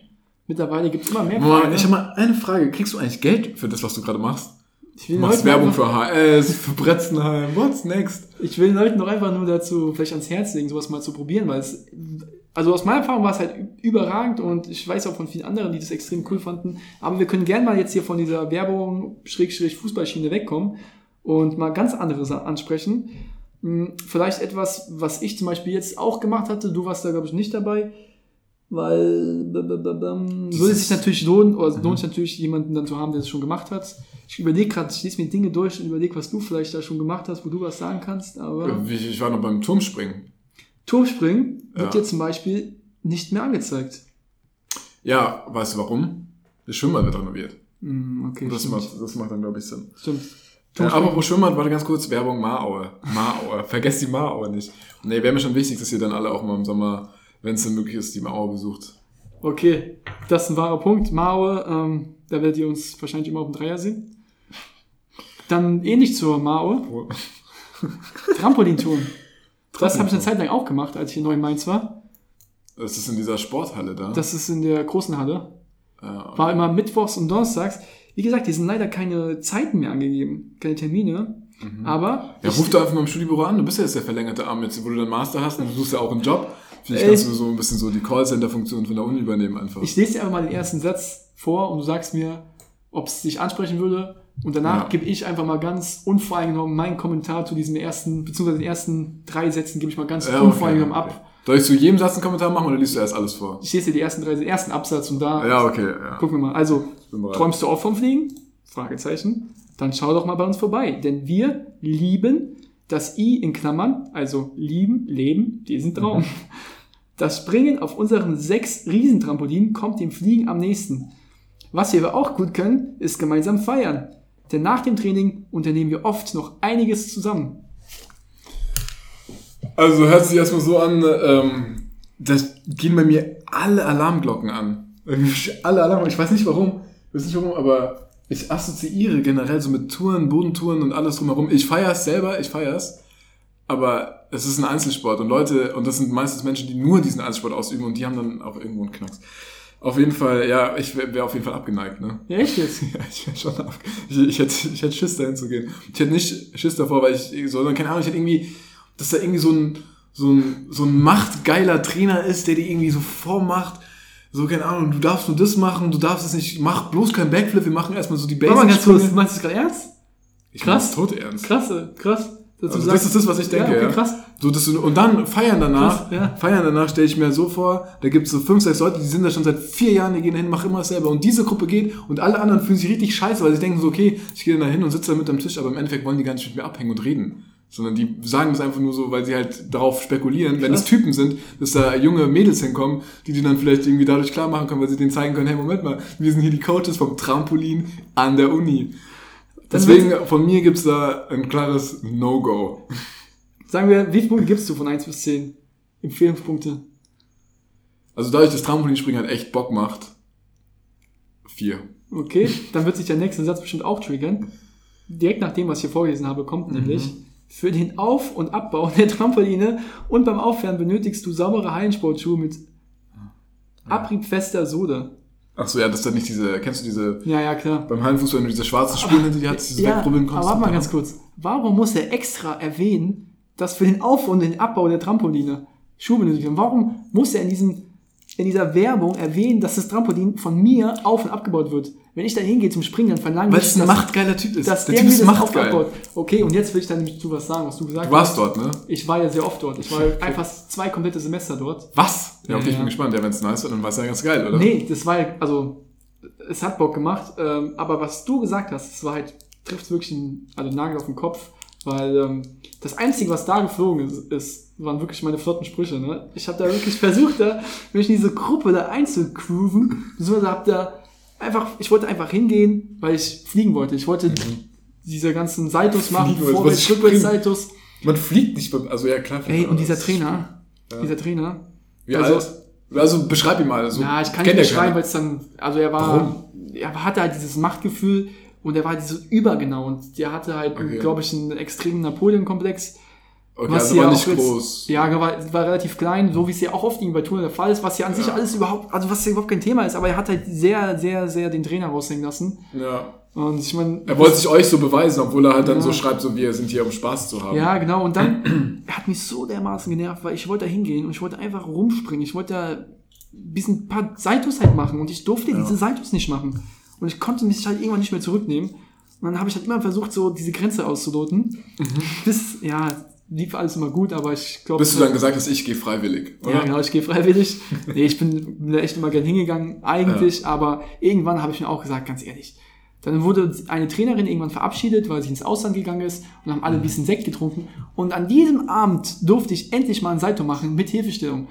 Mittlerweile gibt es immer mehr Vereine. ich habe mal eine Frage. Kriegst du eigentlich Geld für das, was du gerade machst? Ich Du will, machst Leuten Werbung für HS, für Bretzenheim. What's next? ich will Leuten doch einfach nur dazu vielleicht ans Herz legen, sowas mal zu probieren, weil es, also aus meiner Erfahrung war es halt überragend und ich weiß auch von vielen anderen, die das extrem cool fanden. Aber wir können gerne mal jetzt hier von dieser Werbung, Schrägstrich Fußballschiene wegkommen und mal ganz andere Sachen ansprechen. Hm, Vielleicht etwas, was ich zum Beispiel jetzt auch gemacht hatte. Du warst da, glaube ich, nicht dabei. Weil würde sich natürlich lohnen, oder lohnt sich natürlich jemanden dann zu haben, der das schon gemacht hat. Ich überlege gerade, ich lese mir Dinge durch und überlege, was du vielleicht da schon gemacht hast, wo du was sagen kannst. Aber Ich, ich war noch beim Turmspringen. Turmspringen wird Ja. dir zum Beispiel nicht mehr angezeigt. Ja, weißt du warum? Das Schwimmbad wird renoviert. Hm, okay, Das stimmt. macht, das macht dann, glaube ich, Sinn. stimmt. Ja, aber Schwimmbad, warte ganz kurz, Werbung Maraue. Maraue. Vergesst die Maraue nicht. Nee, wäre mir schon wichtig, dass ihr dann alle auch mal im Sommer, wenn es denn möglich ist, die Maraue besucht. Okay, das ist ein wahrer Punkt. Mao, ähm, da werdet ihr uns wahrscheinlich immer auf dem Dreier sehen. Dann ähnlich zur Mao, Trampolinturm. Das habe ich eine Zeit lang auch gemacht, als ich in Neu Mainz war. Das ist in dieser Sporthalle da. Das ist in der großen Halle. ja, War immer mittwochs und donnerstags. Wie gesagt, die sind leider keine Zeiten mehr angegeben, keine Termine. Aber ja, ruf da einfach mal im Studiebüro an. Du bist ja jetzt der verlängerte Arm jetzt, wo du deinen Master hast und du suchst ja auch einen Job. Vielleicht kannst du so ein bisschen so die Callcenter-Funktion von der Uni übernehmen einfach. Ich lese dir einfach mal den ersten Satz vor und du sagst mir, ob es dich ansprechen würde. Und danach Ja. gebe ich einfach mal ganz unvoreingenommen meinen Kommentar zu diesem ersten, beziehungsweise den ersten drei Sätzen gebe ich mal ganz Ja, unvoreingenommen okay. ab. Soll ich zu jedem Satz einen Kommentar machen oder liest du erst alles vor? Ich lese dir die ersten drei, den ersten Absatz und da Ja, okay. Ja. gucken wir mal. Also, träumst du auch vom Fliegen? Fragezeichen. Dann schau doch mal bei uns vorbei. Denn wir lieben das I in Klammern, also lieben, leben, diesen Traum. Mhm. Das Springen auf unseren sechs Riesentrampolinen kommt dem Fliegen am nächsten. Was wir aber auch gut können, ist gemeinsam feiern. Denn nach dem Training unternehmen wir oft noch einiges zusammen. Also hört sich erstmal so an, ähm, das gehen bei mir alle Alarmglocken an. Alle Alarmglocken. Ich weiß nicht warum. Ich weiß nicht warum, aber ich assoziiere generell so mit Touren, Bodentouren und alles drumherum. Ich feiere es selber, ich feiere es. Aber es ist ein Einzelsport und Leute, und das sind meistens Menschen, die nur diesen Einzelsport ausüben und die haben dann auch irgendwo einen Knacks. Auf jeden Fall, ja, ich wäre wär auf jeden Fall abgeneigt, ne? Ja, echt jetzt? Ja, ich wäre schon ab. Ich, ich, hätte, ich hätte Schiss dahin zu gehen. Ich hätte nicht Schiss davor, weil ich so, sondern keine Ahnung, ich hätte irgendwie, dass da irgendwie so ein, so ein, so ein machtgeiler Trainer ist, der dir irgendwie so vormacht, so, keine Ahnung, du darfst nur das machen, du darfst es nicht, mach bloß keinen Backflip, wir machen erstmal so die Warte mal ganz kurz, Basics. meinst du es gerade ernst? Ich krass. tot ernst. Krasse, krass. Also sagst- das ist das, was ich denke. Ja, okay, krass. So, dass du, und dann feiern danach, Krass, ja. feiern danach stelle ich mir so vor, da gibt es so fünf, sechs Leute, die sind da schon seit vier Jahren, die gehen hin, machen immer dasselbe. Und diese Gruppe geht und alle anderen fühlen sich richtig scheiße, weil sie denken so, okay, ich gehe da hin und sitze da mit am Tisch, aber im Endeffekt wollen die gar nicht mit mir abhängen und reden. Sondern die sagen das einfach nur so, weil sie halt darauf spekulieren, wenn es Typen sind, dass da junge Mädels hinkommen, die die dann vielleicht irgendwie dadurch klar machen können, weil sie denen zeigen können, hey, Moment mal, wir sind hier die Coaches vom Trampolin an der Uni. Deswegen, von mir gibt's da ein klares No-Go. Sagen wir, wie viele Punkte gibst du von 1 bis 10? Empfehlungspunkte. Also dadurch, dass Trampolinspringen halt echt Bock macht, vier. Okay, dann wird sich der nächste Satz bestimmt auch triggern. Direkt nach dem, was ich hier vorgelesen habe, kommt Mhm. nämlich, für den Auf- und Abbau der Trampoline und beim Aufwärmen benötigst du saubere Hallensportschuhe mit abriebfester Sohle. Ach so, ja, das ist dann nicht diese, kennst du diese, Ja, ja, klar. beim Hallenfuß, wenn du diese schwarzen Spuren hinter dir hast, diese Ja, wegrubbeln aber konntest. warte mal ganz kurz. Warum muss er extra erwähnen, dass für den Auf- und den Abbau der Trampoline Schuhe benötigt werden? Warum muss er in, diesem, in dieser Werbung erwähnen, dass das Trampolin von mir auf- und abgebaut wird? Wenn ich da hingehe zum Springen, dann verlange Weil ich, es ein machtgeiler Typ ist. dass der der, Typ mir ist das machtgeil. abbaut. Okay, und jetzt will ich dann nämlich zu was sagen, was du gesagt Du warst dort, ne? Ich war ja sehr oft dort. Ich war einfach zwei komplette Semester dort. Was? Ja, okay, Ja, ich bin gespannt. Ja, wenn es nice wird, dann war es ja ganz geil, oder? Nee, das war ja, also, es hat Bock gemacht, ähm, aber was du gesagt hast, es war halt, trifft wirklich einen, also einen Nagel auf den Kopf, weil ähm, das Einzige, was da geflogen ist, ist waren wirklich meine flotten Sprüche. Ne? Ich habe da wirklich versucht, da, mich in diese Gruppe da einzugrooven, beziehungsweise hab da einfach, ich wollte einfach hingehen, weil ich fliegen wollte. Ich wollte diese ganzen Saltos machen, Mhm. Vorwärts, Rückwärts. Saltos. Man fliegt nicht beim, also ja klar. Ey, und dieser Trainer, dieser Trainer, Wie also- alt? Also beschreib ihn mal. Also, Ja, ich kann ja beschreiben, weil es dann, also er war, er hatte halt dieses Machtgefühl und er war halt so übergenau und der hatte halt, Okay. glaube ich, einen extremen Napoleon-Komplex. Okay, was also ja war nicht jetzt- groß. Ja, war, war relativ klein, so wie es ja auch oft bei Turner der Fall ist, was ja an sich alles überhaupt, also was ja überhaupt kein Thema ist, aber er hat halt sehr, sehr, sehr den Trainer raushängen lassen. Ja. Und ich meine. Er wollte sich euch so beweisen, obwohl er halt dann Ja. so schreibt, so wir sind hier, um Spaß zu haben. Ja, genau. Und dann, er hat mich so dermaßen genervt, weil ich wollte da hingehen und ich wollte einfach rumspringen. Ich wollte da ein bisschen ein paar Saltos halt machen und ich durfte diese Saltos nicht machen. Und ich konnte mich halt irgendwann nicht mehr zurücknehmen. Und dann habe ich halt immer versucht, so diese Grenze auszuloten. Bis, ja, lief alles immer gut, aber ich glaube. Bis du dann gesagt hast, ich gehe freiwillig, oder? Ja, genau, ich gehe freiwillig. Nee, ich bin, bin da echt immer gern hingegangen, eigentlich, aber irgendwann habe ich mir auch gesagt, ganz ehrlich. Dann wurde eine Trainerin irgendwann verabschiedet, weil sie ins Ausland gegangen ist und haben alle ein bisschen Sekt getrunken. Und an diesem Abend durfte ich endlich mal ein Salto machen mit Hilfestellung. Und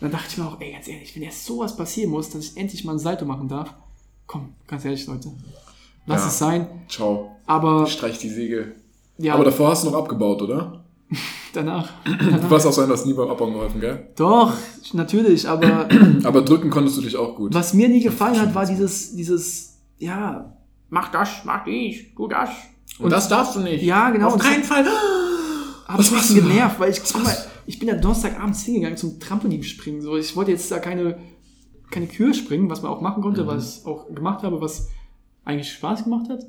dann dachte ich mir auch, ey, ganz ehrlich, wenn jetzt sowas passieren muss, dass ich endlich mal ein Salto machen darf, komm, ganz ehrlich, Leute, lass Ja. es sein. Ciao. Aber Streich die Segel. ja, Aber davor hast du noch abgebaut, oder? danach, Du warst auch so einer, das nie beim Abbauen geholfen, gell? doch, natürlich, aber Aber drücken konntest du dich auch gut. Was mir nie gefallen hat, war dieses, dieses, ja, mach das, mach dies, tu das. Und das darfst du nicht. Ja, genau. Auf und keinen Fall. Was mich machst du genervt, weil ich, guck mal, ich bin ja Donnerstagabends hingegangen zum Trampolinspringen. So, ich wollte jetzt da keine, keine Kür springen, was man auch machen Mhm. konnte, was ich auch gemacht habe, was eigentlich Spaß gemacht hat.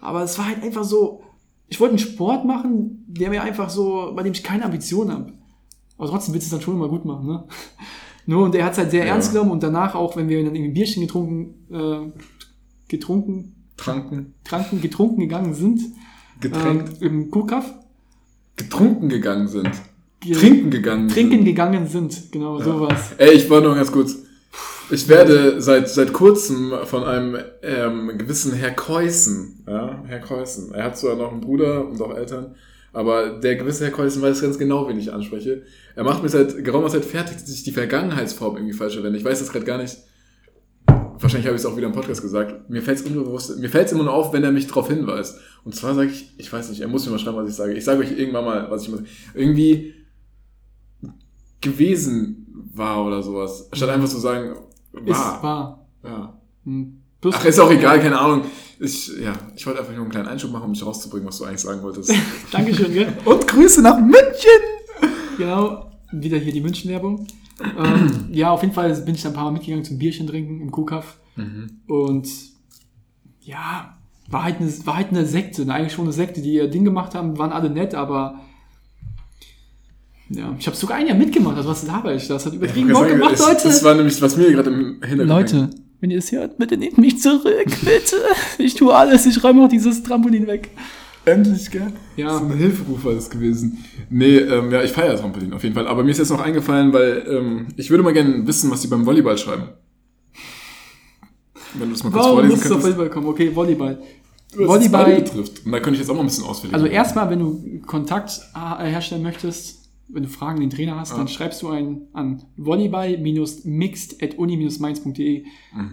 Aber es war halt einfach so, ich wollte einen Sport machen, der mir einfach so, bei dem ich keine Ambitionen habe. Aber trotzdem willst du es dann schon immer gut machen, ne? Nur, und er hat es halt sehr Ja. ernst genommen und danach auch, wenn wir dann irgendwie ein Bierchen getrunken, äh, getrunken, Tranken. tranken, getrunken gegangen sind, Getränkt. ähm, im Kuhkaff, getrunken gegangen sind. Trinken gegangen trinken sind. gegangen sind, genau sowas. Ey, ich war nur ganz kurz. Ich werde seit, seit kurzem von einem ähm, gewissen Herr Keusen, ja, Herr Keusen, er hat zwar noch einen Bruder und auch Eltern, aber der gewisse Herr Keusen weiß ganz genau, wen ich anspreche. Er macht mir seit geraumer Zeit fertig, dass ich die Vergangenheitsform irgendwie falsch verwende. Ich weiß das gerade gar nicht. Wahrscheinlich habe ich es auch wieder im Podcast gesagt. Mir fällt es unbewusst, mir fällt es immer nur auf, wenn er mich darauf hinweist. Und zwar sage ich, ich weiß nicht, er muss mir mal schreiben, was ich sage. Ich sage euch irgendwann mal, was ich muss. Irgendwie gewesen war oder sowas. Statt einfach zu sagen, Ist war. wahr. Ja. Hm. Plus- Ach, ist auch egal, keine Ahnung. Ich, ja, ich wollte einfach nur einen kleinen Einschub machen, um dich rauszubringen, was du eigentlich sagen wolltest. Dankeschön, gell? Und Grüße nach München! Genau, wieder hier die München-Werbung. ähm, ja, auf jeden Fall bin ich dann ein paar Mal mitgegangen zum Bierchen trinken im Kuhkaff. Und ja, war halt, eine, war halt eine Sekte, ne? eigentlich schon eine Sekte, die ihr Ding gemacht haben, waren alle nett, aber ja, ich habe sogar ein Jahr mitgemacht, also was laber ich? Das hat übertrieben Bock gemacht, es, Leute. Das war nämlich, was mir gerade im Hintergrund Leute, wenn ihr es hört, bitte nehmt mich zurück, bitte. Ich tue alles, ich räume auch dieses Trampolin weg. Endlich, gell? Ja. So ein Hilferuf war das gewesen. Nee, ähm, ja, ich feiere Trampolin auf jeden Fall. Aber mir ist jetzt noch eingefallen, weil ähm, ich würde mal gerne wissen, was die beim Volleyball schreiben. Wenn du das mal kurz Warum vorlesen musst du auf könntest. Volleyball kommen? Okay, Volleyball. Was das Volleyball- Ball betrifft. Und da könnte ich jetzt auch mal ein bisschen ausführlich Also erstmal, wenn du Kontakt äh, herstellen möchtest, wenn du Fragen an den Trainer hast, dann schreibst du einen an volleyball-mixed.uni-mainz.de. Mhm.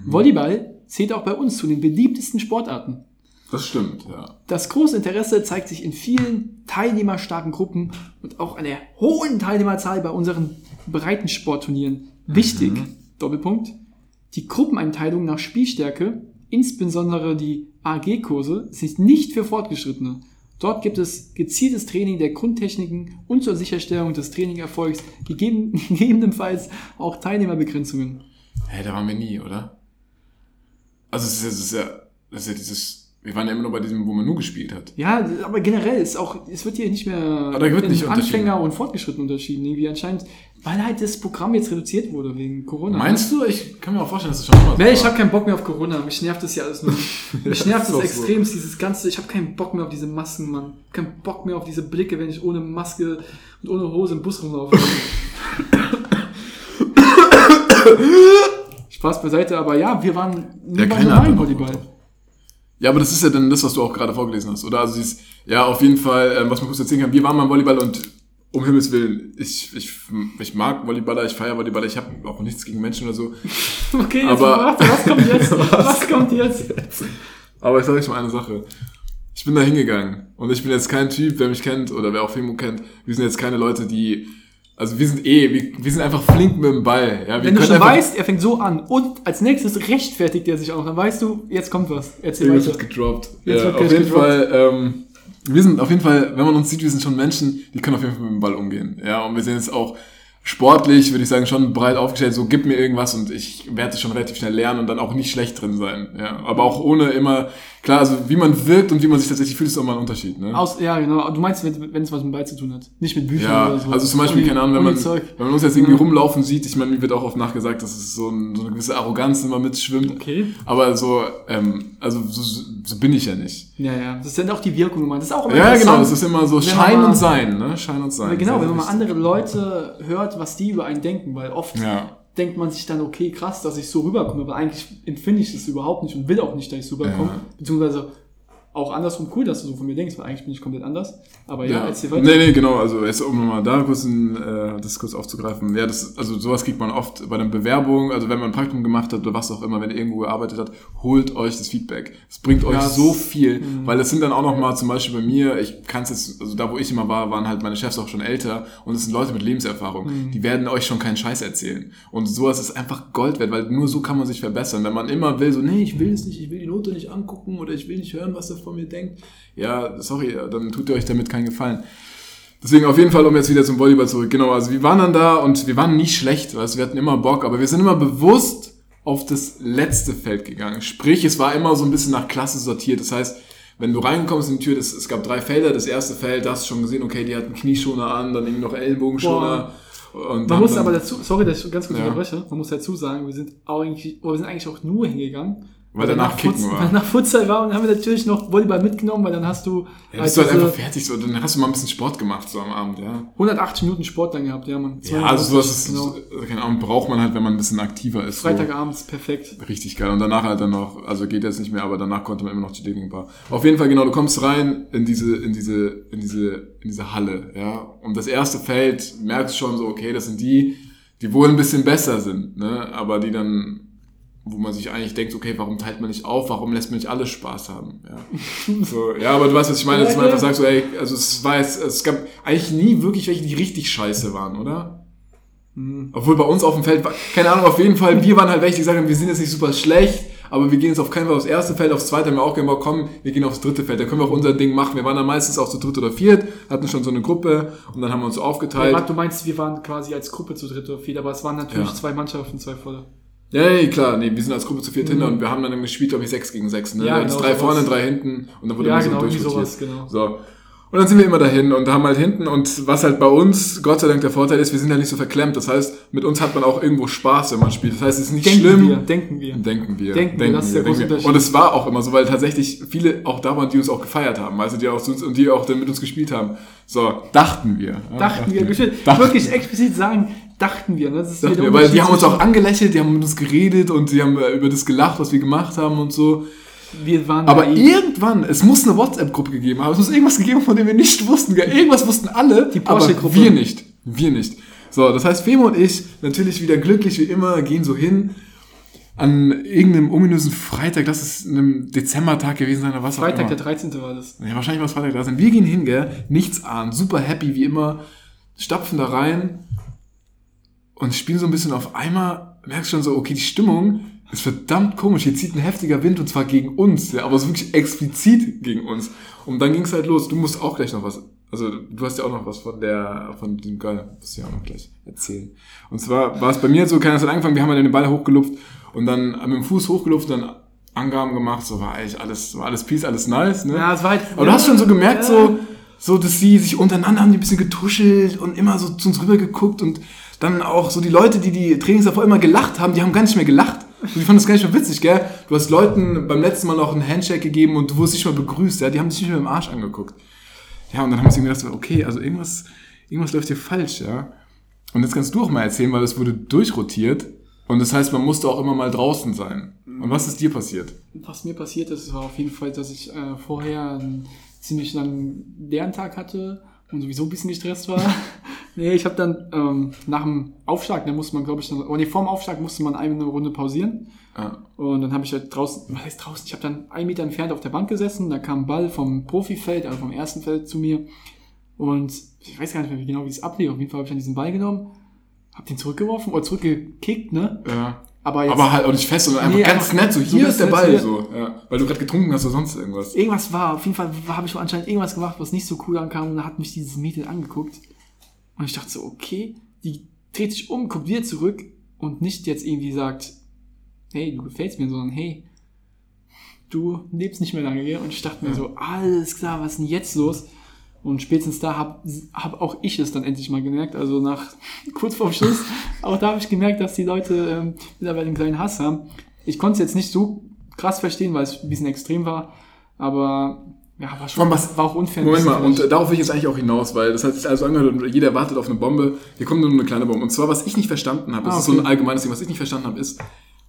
Volleyball zählt auch bei uns zu den beliebtesten Sportarten. Das stimmt, ja. Das große Interesse zeigt sich in vielen teilnehmerstarken Gruppen und auch an der hohen Teilnehmerzahl bei unseren Breitensportturnieren. Wichtig, Doppelpunkt, die Gruppeneinteilung nach Spielstärke, insbesondere die AG-Kurse, sind nicht für Fortgeschrittene. Dort gibt es gezieltes Training der Grundtechniken und zur Sicherstellung des Trainingerfolgs, gegeben, gegebenenfalls auch Teilnehmerbegrenzungen. Hä, da waren wir nie, oder? Also es ist ja, das ist ja dieses, wir waren ja immer nur bei diesem, wo man nur gespielt hat. Ja, aber generell ist auch, es wird hier nicht mehr da wird nicht. Anfänger und Fortgeschritten unterschieden. Irgendwie anscheinend, weil halt das Programm jetzt reduziert wurde wegen Corona. Meinst du? Ich kann mir auch vorstellen, dass es schon so Nee, ich habe keinen Bock mehr auf Corona. Mich nervt das ja alles nur. Mich nervt ist das auch so. extremst, dieses ganze. Ich habe keinen Bock mehr auf diese Masken, Mann. Keinen Bock mehr auf diese Blicke, wenn ich ohne Maske und ohne Hose im Bus rumlaufe. Spaß beiseite, aber ja, wir waren nie da Bock Volleyball. Ja, aber das ist ja dann das, was du auch gerade vorgelesen hast, oder? Also dieses, ja, auf jeden Fall, ähm, was man kurz erzählen kann, wir waren beim Volleyball und um Himmels Willen, ich, ich, ich mag Volleyballer, ich feiere Volleyballer, ich habe auch nichts gegen Menschen oder so. Okay, jetzt Aber- warte, was kommt jetzt? Was kommt jetzt? Aber ich sage euch mal eine Sache. Ich bin da hingegangen und ich bin jetzt kein Typ, wer mich kennt oder wer auch Fimo kennt. Wir sind jetzt keine Leute, die, also wir sind eh, wir, wir sind einfach flink mit dem Ball. Ja, wir Wenn du schon weißt, er fängt so an und als nächstes rechtfertigt er sich auch, dann weißt du, jetzt kommt was. Erzähl weiter. wird gedroppt. Jetzt ja, wird auf jeden gedroppt. Fall, ähm, wir sind auf jeden Fall, wenn man uns sieht, wir sind schon Menschen, die können auf jeden Fall mit dem Ball umgehen. Ja, und wir sind jetzt auch sportlich, würde ich sagen, schon breit aufgestellt, so gib mir irgendwas und ich werde es schon relativ schnell lernen und dann auch nicht schlecht drin sein. Ja, aber auch ohne immer, klar, also wie man wirkt und wie man sich tatsächlich fühlt, ist auch mal ein Unterschied. Ne? Aus, ja, genau. Du meinst, wenn, wenn es was mit Ball zu tun hat. Nicht mit Büchern Ja, oder so. also zum Beispiel, Uni- keine Ahnung, wenn man, wenn man uns jetzt irgendwie Ja. rumlaufen sieht, ich meine, mir wird auch oft nachgesagt, dass es so, ein, so eine gewisse Arroganz immer mitschwimmt. Okay. Aber so, ähm, also so, so bin ich ja nicht. Ja, ja. Das ist dann auch die Wirkung gemeint. Das ist auch immer Ja, genau, das ist immer so man Schein mal- und Sein, ne? Schein und Sein. Genau, wenn man mal andere Leute hört, was die über einen denken, weil oft Ja. Denkt man sich dann, okay, krass, dass ich so rüberkomme, aber eigentlich empfinde ich das überhaupt nicht und will auch nicht, dass ich so rüberkomme. Ja. Beziehungsweise auch andersrum cool, dass du so von mir denkst, weil eigentlich bin ich komplett anders. Aber ja, Ja. erzähl weiter. Nee, nee, genau, also jetzt um nochmal da kurz ein, äh, das kurz aufzugreifen. Ja, das, also sowas kriegt man oft bei einer Bewerbung, also wenn man ein Praktikum gemacht hat oder was auch immer, wenn ihr irgendwo gearbeitet hat, holt euch das Feedback. Es bringt euch Ja, so es- viel, Mhm. weil es sind dann auch nochmal zum Beispiel bei mir, ich kann es jetzt, also da wo ich immer war, waren halt meine Chefs auch schon älter und es sind Leute mit Lebenserfahrung, Mhm. die werden euch schon keinen Scheiß erzählen. Und sowas ist einfach Gold wert, weil nur so kann man sich verbessern. Wenn man immer will, so, nee, ich will es nicht, ich will die Note nicht angucken oder ich will nicht hören, was er von mir denkt, ja, sorry, dann tut ihr euch damit keinen Gefallen. Deswegen auf jeden Fall, um jetzt wieder zum Volleyball zurück. Genau, also wir waren dann da und wir waren nicht schlecht, du, wir hatten immer Bock, aber wir sind immer bewusst auf das letzte Feld gegangen. Sprich, es war immer so ein bisschen nach Klasse sortiert. Das heißt, wenn du reinkommst in die Tür, das, es gab drei Felder. Das erste Feld, da hast du schon gesehen, okay, die hatten Knieschoner an, dann irgendwie noch Ellenbogenschoner. Und Man dann- muss aber dazu, sorry, dass ich ganz kurz Ja. unterbreche, man muss dazu sagen, wir sind auch eigentlich, wir sind eigentlich auch nur hingegangen. Weil danach Kicken Futsal, war. Weil nach Futsal war und dann haben wir natürlich noch Volleyball mitgenommen, weil dann hast du ja, halt bist du halt einfach fertig, so, dann hast du mal ein bisschen Sport gemacht, so am Abend, ja. 180 Minuten Sport dann gehabt, ja man. Ja, also sowas ist, genau. keine Ahnung, braucht man halt, wenn man ein bisschen aktiver ist. so. Freitagabends, perfekt. Richtig geil. Und danach halt dann noch, also geht jetzt nicht mehr, aber danach konnte man immer noch die Dating Bar. Auf jeden Fall, genau, du kommst rein in diese, in diese, in diese, in diese Halle, ja. Und das erste Feld merkst schon so, okay, das sind die, die wohl ein bisschen besser sind, ne, aber die dann, wo man sich eigentlich denkt, okay, warum teilt man nicht auf, warum lässt man nicht alle Spaß haben, ja. So, ja, aber du weißt, was ich meine, dass man einfach sagt so, ey, also es war jetzt, es gab eigentlich nie wirklich welche, die richtig scheiße waren, oder? Obwohl bei uns auf dem Feld, war, keine Ahnung, auf jeden Fall, wir waren halt welche, die haben, wir sind jetzt nicht super schlecht, aber wir gehen jetzt auf keinen Fall aufs erste Feld, aufs zweite haben wir auch gesagt, komm, wir gehen aufs dritte Feld, da können wir auch unser Ding machen. Wir waren dann meistens auch zu dritt oder viert, hatten schon so eine Gruppe und dann haben wir uns aufgeteilt. Ja, du meinst, wir waren quasi als Gruppe zu dritt oder vier, aber es waren natürlich Ja. zwei Mannschaften, zwei volle. Ja, nee, klar, nee, wir sind als Gruppe zu viert hinter und wir haben dann gespielt, glaube ich, sechs gegen sechs. Ne? Mhm. Ja, Ja, genau, drei vorne, drei hinten und dann wurde Ja, immer genau, so sowas, genau. So. Und dann sind wir immer dahin und haben halt hinten und was halt bei uns, Gott sei Dank der Vorteil ist, wir sind ja nicht so verklemmt. Das heißt, mit uns hat man auch irgendwo Spaß, wenn man spielt. Das heißt, es ist nicht Denken schlimm. wir, denken wir. Denken wir. Denken wir, das ist der große denken wir. Unterschied. Und es war auch immer so, weil tatsächlich viele auch da waren, die uns auch gefeiert haben. Also die auch zu uns und die auch dann mit uns gespielt haben. So, dachten wir. Ja, Dachten wir, bestimmt. Dachten wirklich explizit sagen, dachten wir. Ne? Das ist Dachten wir, weil die haben uns auch angelächelt, die haben mit uns geredet und die haben äh, über das gelacht, was wir gemacht haben und so. Wir waren Aber irgendwann, es muss eine WhatsApp-Gruppe gegeben haben. Es muss irgendwas gegeben, von dem wir nicht wussten. Irgendwas wussten alle, Die aber Porsche-Gruppe. wir nicht. Wir nicht. So, das heißt, Femo und ich, natürlich wieder glücklich wie immer, gehen so hin an irgendeinem ominösen Freitag, das ist einem Dezembertag gewesen sein oder was auch Freitag, immer. der 13. war das. Ja, wahrscheinlich war es Freitag da sein. Wir gehen hin, gell? Nichts ahnen, super happy wie immer, stapfen da rein und spielen so ein bisschen auf einmal, merkst schon so, okay, die Stimmung ist verdammt komisch. Hier zieht ein heftiger Wind und zwar gegen uns, ja, aber so wirklich explizit gegen uns. Und dann ging es halt los. Du musst auch gleich noch was, also du hast ja auch noch was von der, von dem Geil, musst du ja auch noch gleich erzählen. Und zwar war es bei mir so, keiner hat angefangen, wir haben halt den Ball hochgelupft und dann mit dem Fuß hochgelupft, dann Angaben gemacht, so war eigentlich alles, war alles peace, alles nice, ne? Ja, es war halt. Aber du hast schon so gemerkt, so, so, dass sie sich untereinander haben die ein bisschen getuschelt und immer so zu uns rüber geguckt und dann auch so die Leute, die die Trainings davor immer gelacht haben, die haben gar nicht mehr gelacht. Und die fanden das gar nicht mehr witzig, gell? Du hast Leuten beim letzten Mal noch einen Handshake gegeben und du wurdest nicht mal begrüßt, ja? Die haben dich nicht mehr im Arsch angeguckt. Ja, und dann haben sie mir gedacht, okay, also irgendwas, irgendwas läuft hier falsch, ja? Und jetzt kannst du auch mal erzählen, weil es wurde durchrotiert und das heißt, man musste auch immer mal draußen sein. Und was ist dir passiert? Was mir passiert ist, war auf jeden Fall, dass ich äh, vorher einen ziemlich langen Lerntag hatte und sowieso ein bisschen gestresst war. nee, ich habe dann ähm, nach dem Aufschlag, da musste man, glaube ich, dann, oh nee, vor dem Aufschlag musste man eine Runde pausieren. Ja. Und dann habe ich halt draußen, was heißt draußen? Ich habe dann einen Meter entfernt auf der Bank gesessen, da kam ein Ball vom Profifeld, also vom ersten Feld zu mir. Und ich weiß gar nicht mehr wie genau, wie es ablief. Auf jeden Fall habe ich dann diesen Ball genommen, habe den zurückgeworfen oder zurückgekickt, ne? Ja. Aber jetzt Aber halt auch nicht fest, sondern einfach Nee, ganz einfach nett, so hier ganz ist der Ball, hier. so, ja. Weil du gerade getrunken hast oder sonst irgendwas. irgendwas war, auf jeden Fall habe ich anscheinend irgendwas gemacht, was nicht so cool ankam und dann hat mich dieses Mädel angeguckt und ich dachte so, okay, die dreht sich um, guckt wieder zurück und nicht jetzt irgendwie sagt, hey, du gefällst mir, sondern hey, du lebst nicht mehr lange hier und ich dachte mir so, alles klar, was ist denn jetzt los? Und spätestens da habe hab auch ich es dann endlich mal gemerkt, also nach kurz vorm Schluss, auch da habe ich gemerkt, dass die Leute ähm, mittlerweile einen kleinen Hass haben. Ich konnte es jetzt nicht so krass verstehen, weil es ein bisschen extrem war, aber ja, war schon, Komm, was- war auch unfair. Moment mal, und äh, darauf will ich jetzt eigentlich auch hinaus, weil das hat sich also angehört und jeder wartet auf eine Bombe. Hier kommt nur eine kleine Bombe. Und zwar, was ich nicht verstanden habe, das Ah, ist so ein allgemeines Ding, was ich nicht verstanden habe, ist,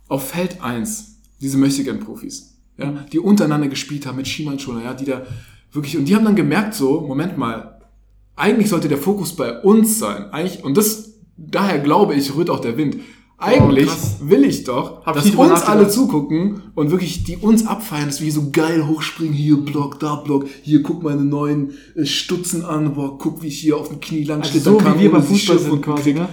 auf Feld 1, diese Möchtegern-Profis, ja, die untereinander gespielt haben mit Schienbeinschoner, ja, die da wirklich, und die haben dann gemerkt so, Moment mal, eigentlich sollte der Fokus bei uns sein. Eigentlich, und das, daher glaube ich, rührt auch der Wind. Eigentlich krass. will ich doch, Hab ich dass drüber uns alle zugucken und wirklich die uns abfeiern, dass wir so geil hochspringen, hier Block, da Block, hier guck meine neuen äh, Stutzen an, boah, guck wie ich hier auf dem Knie lang also schlittern so kann, wie wir beim ich Fußball sind quasi, ne?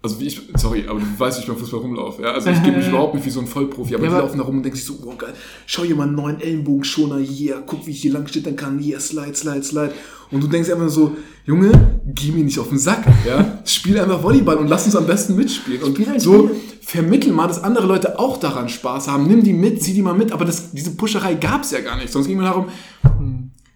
Also wie ich, sorry, aber du weißt, wie ich beim Fußball rumlaufe, ja? Also ich gebe mich überhaupt nicht wie so ein Vollprofi, aber Ja, die aber- laufen da rum und denken sich so, oh geil, schau hier mal einen neuen Ellenbogenschoner, yeah, guck wie ich hier lang schlittern kann, hier, slide, slide, slide. Und du denkst einfach so, Junge, geh mir nicht auf den Sack, ja? Spiel einfach Volleyball und lass uns am besten mitspielen. Und ein so vermittel mal, dass andere Leute auch daran Spaß haben. Nimm die mit, zieh die mal mit, aber das, diese Pusherei gab's ja gar nicht. Sonst ging mir darum,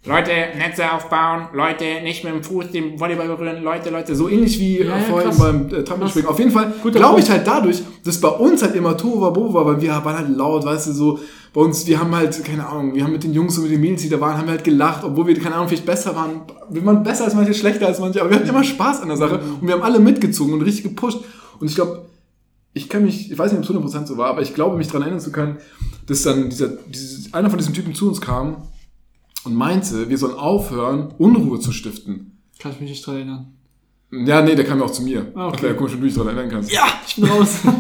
Leute, Netze aufbauen, Leute, nicht mit dem Fuß den Volleyball berühren, Leute, Leute, So ähnlich wie Ja, äh, ja, vorhin krass. beim äh, Trampolinspringen. Auf jeden Fall glaube ich halt dadurch, dass bei uns halt immer Tohu Wabohu war, weil wir waren halt laut, weißt du, so bei uns, wir haben halt, keine Ahnung, wir haben mit den Jungs und mit den Mädels, die da waren, haben wir halt gelacht, obwohl wir, keine Ahnung, vielleicht besser waren. Wir waren besser als manche, schlechter als manche, aber wir hatten immer Spaß an der Sache und wir haben alle mitgezogen und richtig gepusht. Und ich glaube, ich kann mich, ich weiß nicht, ob es 100% so war, aber ich glaube, mich daran erinnern zu können, dass dann dieser, dieses, einer von diesen Typen zu uns kam und meinte, wir sollen aufhören, Unruhe zu stiften. Kann ich mich nicht dran erinnern. Ja, nee, der kam ja auch zu mir. Ah, okay. Ja, komisch, wenn du dich daran erinnern kannst. Ja, ich bin raus.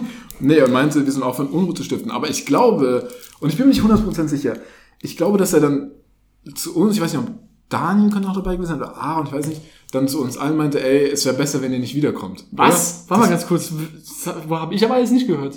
Nee, er meinte, wir auch von Unruhe zu stiften. Aber ich glaube, und ich bin mir nicht 100% sicher, ich glaube, dass er dann zu uns, ich weiß nicht, ob Daniel könnte auch dabei gewesen sein, oder Aaron, ich weiß nicht, dann zu uns allen meinte, ey, es wäre besser, wenn ihr nicht wiederkommt. Was? Oder? Warte mal ganz kurz. Wo habe ich aber alles nicht gehört?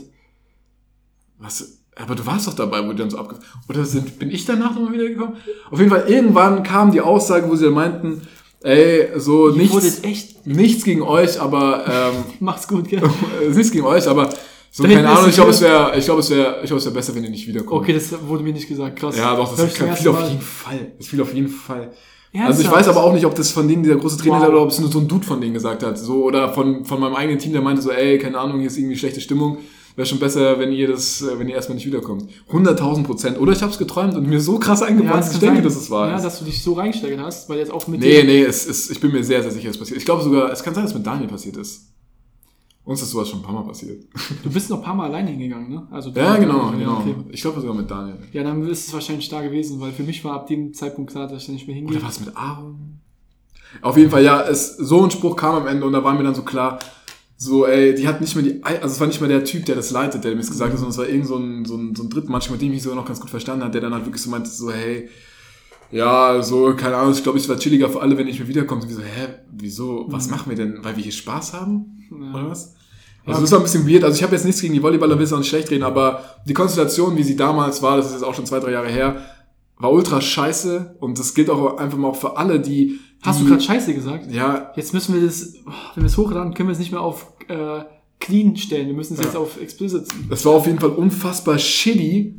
Was? Aber du warst doch dabei, wo die dann so abge... Oder sind, bin ich danach nochmal wiedergekommen? Auf jeden Fall, irgendwann kam die Aussage, wo sie dann meinten, ey, so Ihr nichts, echt- nichts gegen euch, aber, ähm, Macht's gut, gell? nichts gegen euch, aber so, Da keine Ahnung, ich glaube, es wäre, ich glaube, es wäre, ich glaube, es wäre besser, wenn ihr nicht wiederkommt. Okay, das wurde mir nicht gesagt. Krass. Ja, doch, das ich zum fiel auf jeden Fall. Das fiel auf jeden Fall. Also ich Ernsthaft? weiß aber auch nicht, ob das von denen dieser große Trainer Wow. ist oder ob es nur so ein Dude von denen gesagt hat. So, oder von, von meinem eigenen Team, der meinte so, ey, keine Ahnung, hier ist irgendwie schlechte Stimmung. Wäre schon besser, wenn ihr das, äh, wenn ihr erstmal nicht wiederkommt. 100.000 Prozent. Oder ich habe es geträumt und mir so krass eingebrannt, dass ich denke, sein. dass es wahr Ja, ist. dass du dich so reingesteigert hast, weil jetzt auch mit Nee, nee, es ist, ich bin mir sehr, sehr sicher, dass es passiert. Ich glaube sogar, es kann sein, dass es mit Daniel passiert ist. Uns ist sowas schon ein paar Mal passiert. Du bist noch ein paar Mal alleine hingegangen, ne? Also du- Ja, genau, ja, genau. okay. Ich glaube sogar mit Daniel. Ja, dann ist es wahrscheinlich da gewesen, weil für mich war ab dem Zeitpunkt klar, dass ich da nicht mehr hingehe. Oder war es mit Aaron? Auf jeden Fall, ja, es, so ein Spruch kam am Ende und da war mir dann so klar, so, ey, die hat nicht mehr die, also es war nicht mehr der Typ, der das leitet, der mir das gesagt hat, sondern es war irgend so ein, so ein, so ein Drittmatch, mit dem ich mich sogar noch ganz gut verstanden hat, der dann halt wirklich so meinte, so, hey, ja, so, keine Ahnung, ich glaube, es war chilliger für alle, wenn ich mir wiederkomme. So, wie so, hä, wieso, was machen wir denn, weil wir hier Spaß haben? Oder was? Also das war ein bisschen weird. Also ich habe jetzt nichts gegen die Volleyballer, will auch nicht schlecht reden, aber die Konstellation, wie sie damals war, das ist jetzt auch schon zwei, drei Jahre her, war ultra scheiße und das gilt auch einfach mal auch für alle, die... Hast du gerade Scheiße gesagt? Ja, Jetzt müssen wir das, oh, wenn wir es hochladen, können wir es nicht mehr auf äh, clean stellen. Wir müssen es Ja. jetzt auf explicit. das war auf jeden Fall unfassbar shitty.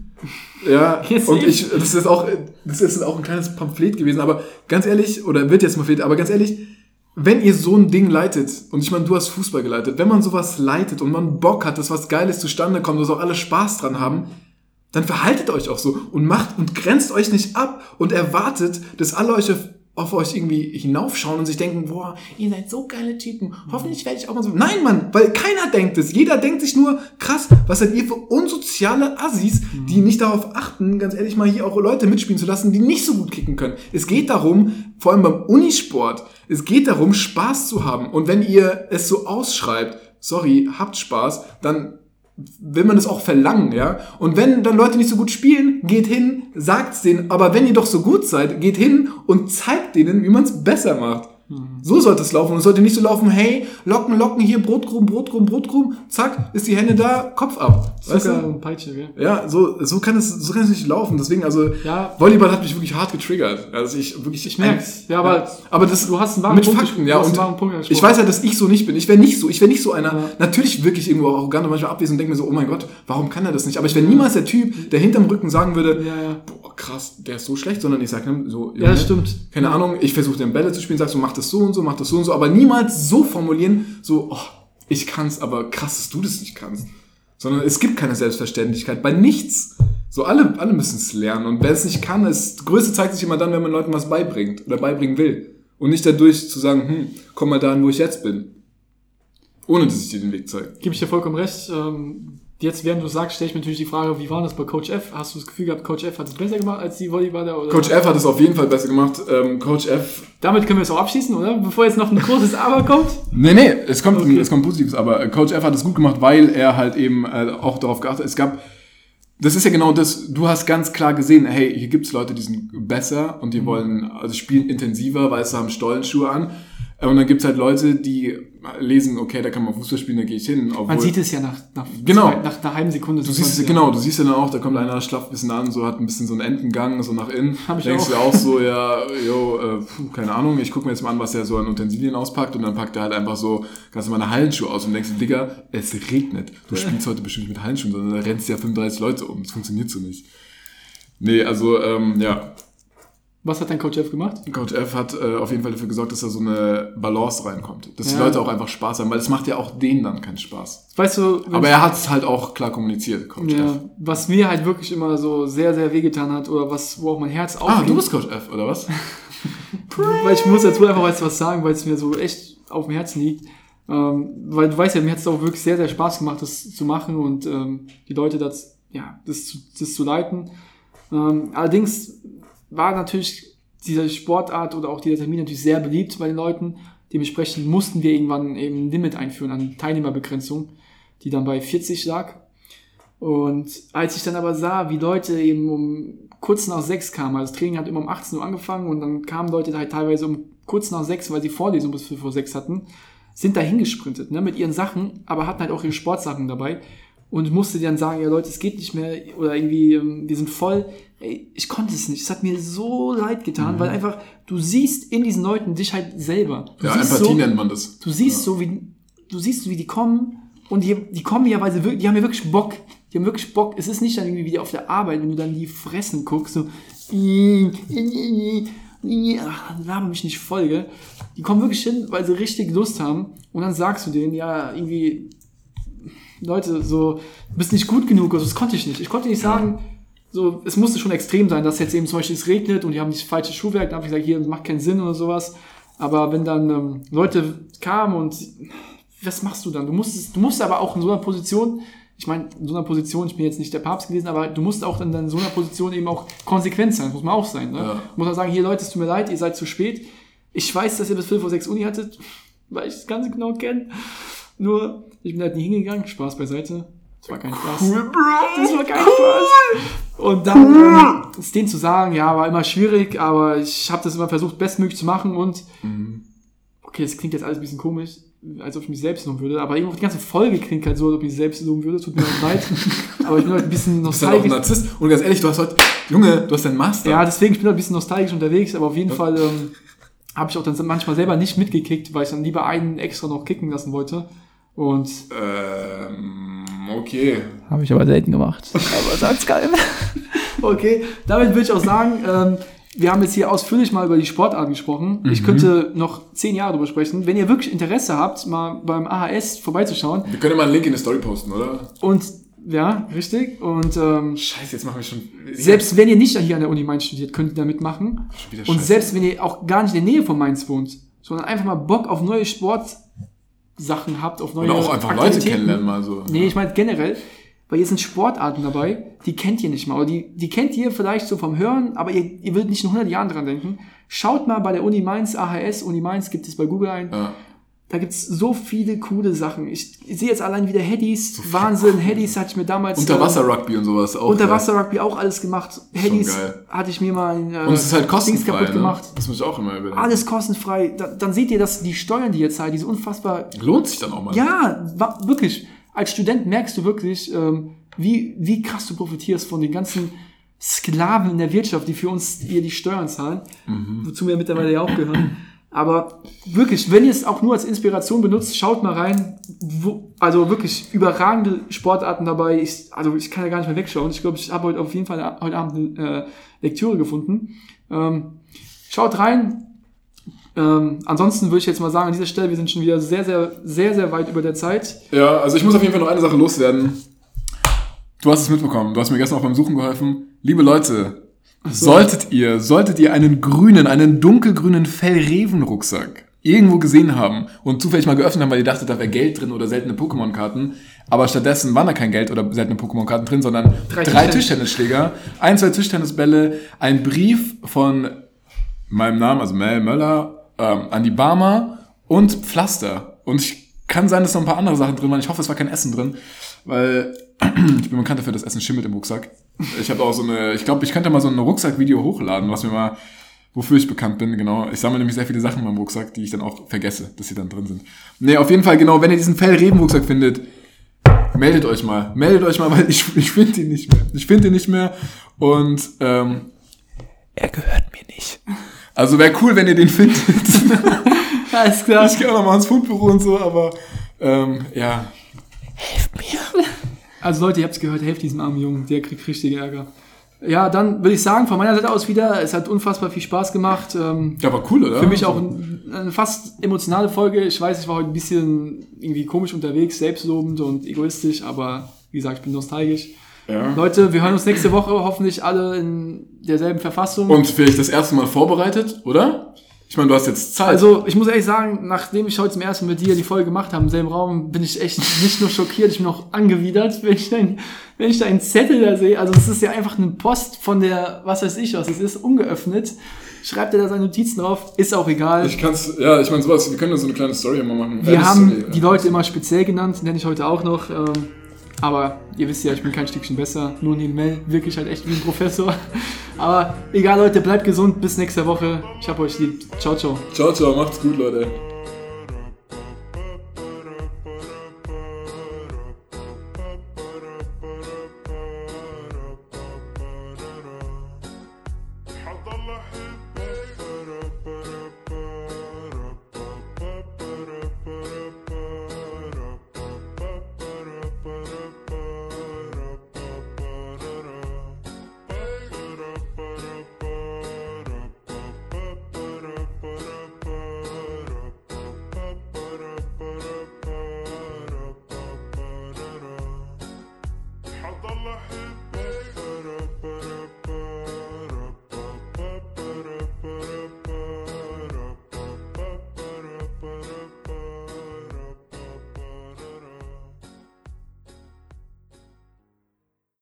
Ja, Jetzt und ich, das ist auch, das ist auch ein kleines Pamphlet gewesen, aber ganz ehrlich, oder wird jetzt Pamphlet, aber ganz ehrlich, wenn ihr so ein Ding leitet, und ich meine, du hast Fußball geleitet, wenn man sowas leitet und man Bock hat, dass was Geiles zustande kommt, dass auch alle Spaß dran haben, dann verhaltet euch auch so und macht und grenzt euch nicht ab und erwartet, dass alle euch auf, auf euch irgendwie hinaufschauen und sich denken, boah, ihr seid so geile Typen, hoffentlich werde ich auch mal so. Nein, Mann, weil keiner denkt es. Jeder denkt sich nur, krass, was seid ihr für unsoziale Assis, die nicht darauf achten, ganz ehrlich mal hier auch Leute mitspielen zu lassen, die nicht so gut kicken können. Es geht darum, vor allem beim Unisport, es geht darum, Spaß zu haben. Und wenn ihr es so ausschreibt, sorry, habt Spaß, dann will man das auch verlangen, ja. Und wenn dann Leute nicht so gut spielen, geht hin, sagt's denen. Aber wenn ihr doch so gut seid, geht hin und zeigt denen, wie man es besser macht. So sollte es laufen. Und es sollte nicht so laufen, hey, locken, locken, hier Brotkrumm, Brotkrumm, Brotkrumm, zack, ist die Hände da, Kopf ab. Weißt Zucker du? und Peitsche, gell? Ja, so, so kann es, so kann es nicht laufen. Deswegen, also, Ja. Volleyball hat mich wirklich hart getriggert. Also ich wirklich, Ich merk's. Ja, aber aber das, du hast einen wahren mit Punkt Fakten, ja. Und ich weiß ja, dass ich so nicht bin. Ich wäre nicht so, ich wäre nicht so einer. Ja. Natürlich wirklich irgendwo auch arrogant und manchmal abwesend und denke mir so, oh mein Gott, warum kann er das nicht? Aber ich wäre niemals der Typ, der hinterm Rücken sagen würde, Ja, ja. Krass, der ist so schlecht, sondern ich sage so, Ja, das stimmt. Keine Ahnung, ich versuche den Bälle zu spielen, sag so, mach das so und so, mach das so und so, aber niemals so formulieren, so, oh, ich kann's, aber krass, dass du das nicht kannst. Sondern es gibt keine Selbstverständlichkeit bei nichts. So, alle, alle müssen es lernen. Und wer es nicht kann, ist, das Größte zeigt sich immer dann, wenn man Leuten was beibringt oder beibringen will. Und nicht dadurch zu sagen, hm, komm mal dahin, wo ich jetzt bin. Ohne dass ich dir den Weg zeige. Gebe ich dir vollkommen recht. Ähm, jetzt, während du sagst, stelle ich mir natürlich die Frage, wie war das bei Coach F? Hast du das Gefühl gehabt, Coach F hat es besser gemacht als die Volleyballer? Oder? Coach F hat es auf jeden Fall besser gemacht. Ähm, Coach F Damit können wir es auch abschließen, oder? Bevor jetzt noch ein großes Aber kommt. Nee, nee, es kommt, Okay. es kommt Positives, aber Coach F hat es gut gemacht, weil er halt eben äh, auch darauf geachtet hat. Es gab, das ist ja genau das, du hast ganz klar gesehen, hey, hier gibt's Leute, die sind besser und die wollen, also spielen intensiver, weil sie haben Stollenschuhe an. Und dann gibt's halt Leute, die lesen, okay, da kann man Fußball spielen, da gehe ich hin. Man sieht es ja nach, nach, Genau. zwei, nach einer halben Sekunde. Du siehst es, genau, du siehst ja dann auch, da kommt einer schlafft ein bisschen an, so hat ein bisschen so einen Entengang, so nach innen. Hab ich Denkst auch. du auch so, ja, yo, äh, puh, keine Ahnung, ich gucke mir jetzt mal an, was er so an Utensilien auspackt und dann packt er halt einfach so ganz normale Hallenschuhe aus und denkst du, Digga, es regnet. Du spielst heute bestimmt nicht mit Hallenschuhen, sondern da rennst ja 35 Leute um. Das funktioniert so nicht. Nee, also, ähm, ja, Was hat dein Coach F gemacht? Coach F hat äh, auf jeden Fall dafür gesorgt, dass da so eine Balance reinkommt. Dass die Ja. Leute auch einfach Spaß haben, weil es macht ja auch denen dann keinen Spaß. Weißt du, Aber er hat es halt auch klar kommuniziert, Coach F. ja, was mir halt wirklich immer so sehr, sehr wehgetan hat oder was, wo auch mein Herz Ah, aufging. du bist Coach F, oder was? weil ich muss jetzt wohl einfach jetzt was sagen, weil es mir so echt auf dem Herzen liegt. Ähm, weil du weißt ja, mir hat es auch wirklich sehr, sehr Spaß gemacht, das zu machen und ähm, die Leute das, ja, das, zu, das zu leiten. Ähm, allerdings war natürlich diese Sportart oder auch dieser Termin natürlich sehr beliebt bei den Leuten. Dementsprechend mussten wir irgendwann eben ein Limit einführen an Teilnehmerbegrenzung, die dann bei 40 lag. Und als ich dann aber sah, wie Leute eben um kurz nach sechs kamen, also das Training hat immer um 18 Uhr angefangen und dann kamen Leute halt teilweise um kurz nach sechs, weil sie Vorlesung bis fünf vor sechs hatten, sind da hingesprintet, ne, mit ihren Sachen, aber hatten halt auch ihre Sportsachen dabei und musste dann sagen, ja Leute, es geht nicht mehr oder irgendwie, ähm, wir sind voll. Ey, ich konnte es nicht. Es hat mir so leid getan, weil einfach, du siehst in diesen Leuten dich halt selber. Du Ja, Empathie so, nennt man das. Du siehst so, wie, du siehst wie die kommen und die, die kommen ja, weil sie wirklich, die haben ja wirklich Bock. Die haben wirklich Bock. Es ist nicht dann irgendwie wie auf der Arbeit, wenn du dann die fressen guckst, so, ja, laber mich nicht voll, gell? Die kommen wirklich hin, weil sie richtig Lust haben. Und dann sagst du denen, ja, irgendwie, Leute, so, du bist nicht gut genug, also das konnte ich nicht. Ich konnte nicht sagen, so, es musste schon extrem sein, dass jetzt eben zum Beispiel es regnet und die haben das falsche Schuhwerk, dann habe ich gesagt, hier, das macht keinen Sinn oder sowas. Aber wenn dann ähm, Leute kamen und was machst du dann? Du musst, du musst aber auch in so einer Position, ich meine, in so einer Position, ich bin jetzt nicht der Papst gewesen, aber du musst auch in, in so einer Position eben auch konsequent sein, das muss man auch sein. Ne? Ja. Muss man sagen, hier Leute, es tut mir leid, ihr seid zu spät. Ich weiß, dass ihr bis 5 vor 6 Uni hattet, weil ich das Ganze genau kenne. Nur, ich bin halt nie hingegangen, Spaß beiseite. Das war kein Spaß. Das war kein Spaß. Und dann ähm, es denen zu sagen, ja, war immer schwierig, aber ich habe das immer versucht, bestmöglich zu machen und okay, das klingt jetzt alles ein bisschen komisch, als ob ich mich selbst loben würde, aber irgendwie die ganze Folge klingt halt so, als ob ich mich selbst loben würde, tut mir auch leid. aber ich bin halt ein bisschen Du bist halt auch ein nostalgisch. Narzisst. Und ganz ehrlich, du hast heute, Junge, du hast deinen Master. Ja, deswegen, ich bin halt ein bisschen nostalgisch unterwegs, aber auf jeden Fall ähm, habe ich auch dann manchmal selber nicht mitgekickt, weil ich dann lieber einen extra noch kicken lassen wollte. Und Ähm, okay. Habe ich aber selten gemacht. Aber sag's geil. okay, damit würde ich auch sagen, ähm, wir haben jetzt hier ausführlich mal über die Sportarten gesprochen. Ich könnte noch zehn Jahre drüber sprechen. Wenn ihr wirklich Interesse habt, mal beim AHS vorbeizuschauen Wir können ja mal einen Link in die Story posten, oder? und ja, richtig. Und ähm, Scheiße, jetzt machen wir schon. selbst wenn ihr nicht hier an der Uni Mainz studiert, könnt ihr da mitmachen. Und selbst wenn ihr auch gar nicht in der Nähe von Mainz wohnt, sondern einfach mal Bock auf neue Sportsachen habt, auf neue Oder auch einfach Leute kennenlernen, mal so. Nee, ich meine generell, weil hier sind Sportarten dabei, die kennt ihr nicht mal. Oder die, die kennt ihr vielleicht so vom Hören, aber ihr, ihr würdet nicht in 100 Jahren dran denken. Schaut mal bei der Uni Mainz, AHS, Uni Mainz, gibt es bei Google ein. Ja. Da gibt's so viele coole Sachen. Ich, ich sehe jetzt allein wieder Headies. Wahnsinn, Headies hatte ich mir damals... Unterwasser-Rugby und sowas auch. Unterwasser-Rugby auch alles gemacht. Headies hatte ich mir mal ein äh, Und es ist halt Dings kostenfrei. kaputt Ne? gemacht. Das muss ich auch immer überlegen. Alles kostenfrei. Da, dann seht ihr, dass die Steuern, die ihr zahlt, diese unfassbar Lohnt sich dann auch mal. ja, wirklich. Als Student merkst du wirklich, ähm, wie, wie krass du profitierst von den ganzen Sklaven in der Wirtschaft, die für uns hier die Steuern zahlen, wozu wir mittlerweile ja auch gehören. Aber wirklich, wenn ihr es auch nur als Inspiration benutzt, schaut mal rein. Wo, also wirklich überragende Sportarten dabei. Ich, also ich kann ja gar nicht mehr wegschauen. Ich glaube, ich habe heute auf jeden Fall heute Abend eine äh, Lektüre gefunden. Ähm, schaut rein, ähm, ansonsten würde ich jetzt mal sagen, an dieser Stelle, wir sind schon wieder sehr, sehr, sehr, sehr weit über der Zeit. Ja, also ich muss auf jeden Fall noch eine Sache loswerden. Du hast es mitbekommen. Du hast mir gestern auch beim Suchen geholfen. Liebe Leute, solltet ihr, solltet ihr einen grünen, einen dunkelgrünen Fellreven-Rucksack irgendwo gesehen haben und zufällig mal geöffnet haben, weil ihr dachtet, da wäre Geld drin oder seltene Pokémon-Karten, aber stattdessen waren da kein Geld oder seltene Pokémon-Karten drin, sondern Drei drei, Tischtennis- Tischtennisschläger, ein, zwei Tischtennisbälle, ein Brief von meinem Namen, also Mel Möller, ähm, an die Barmer und Pflaster. Und ich kann sein, dass noch ein paar andere Sachen drin waren. Ich hoffe, es war kein Essen drin, weil ich bin bekannt dafür, dass Essen schimmelt im Rucksack. Ich habe auch so eine, ich glaube, ich könnte mal so ein Rucksack-Video hochladen, was mir mal, wofür ich bekannt bin, genau. Ich sammle nämlich sehr viele Sachen in meinem Rucksack, die ich dann auch vergesse, dass sie dann drin sind. Nee, auf jeden Fall, genau, wenn ihr diesen Fellreben-Rucksack findet, meldet euch mal. Meldet euch mal, weil ich, ich finde ihn nicht mehr. Ich finde ihn nicht mehr. Und ähm, Er gehört mir nicht. also wäre cool, wenn ihr den findet. Alles klar. Ich gehe auch noch mal ins Fundbüro und so, aber ähm, ja. Also Leute, ihr habt es gehört, helft diesem armen Jungen, der kriegt richtig Ärger. Ja, dann würde ich sagen, von meiner Seite aus wieder, es hat unfassbar viel Spaß gemacht. Ähm, Ja, war cool, oder? für mich auch ein, eine fast emotionale Folge. Ich weiß, ich war heute ein bisschen irgendwie komisch unterwegs, selbstlobend und egoistisch, aber wie gesagt, ich bin nostalgisch. Ja. Leute, wir hören uns nächste Woche hoffentlich alle in derselben Verfassung. Und vielleicht das erste Mal vorbereitet, oder? Ich meine, du hast jetzt Zeit. Also, ich muss ehrlich sagen, nachdem ich heute zum ersten Mal mit dir die Folge gemacht habe im selben Raum, bin ich echt nicht nur schockiert, ich bin auch angewidert, wenn ich dein, wenn ich deinen Zettel da sehe. Also, es ist ja einfach eine Post von der, was weiß ich was, es ist ungeöffnet. Schreibt er da seine Notizen drauf, ist auch egal. ich kann's, ja, ich meine, sowas, wir können so eine kleine Story mal machen. Wir haben Story, die ja. Leute immer speziell genannt, nenne ich heute auch noch. Ähm, aber ihr wisst ja, ich bin kein Stückchen besser. Nur neben Mel, wirklich halt echt wie ein Professor. Aber egal, Leute, bleibt gesund. Bis nächste Woche. Ich hab euch lieb. Ciao, ciao. Ciao, ciao, macht's gut, Leute.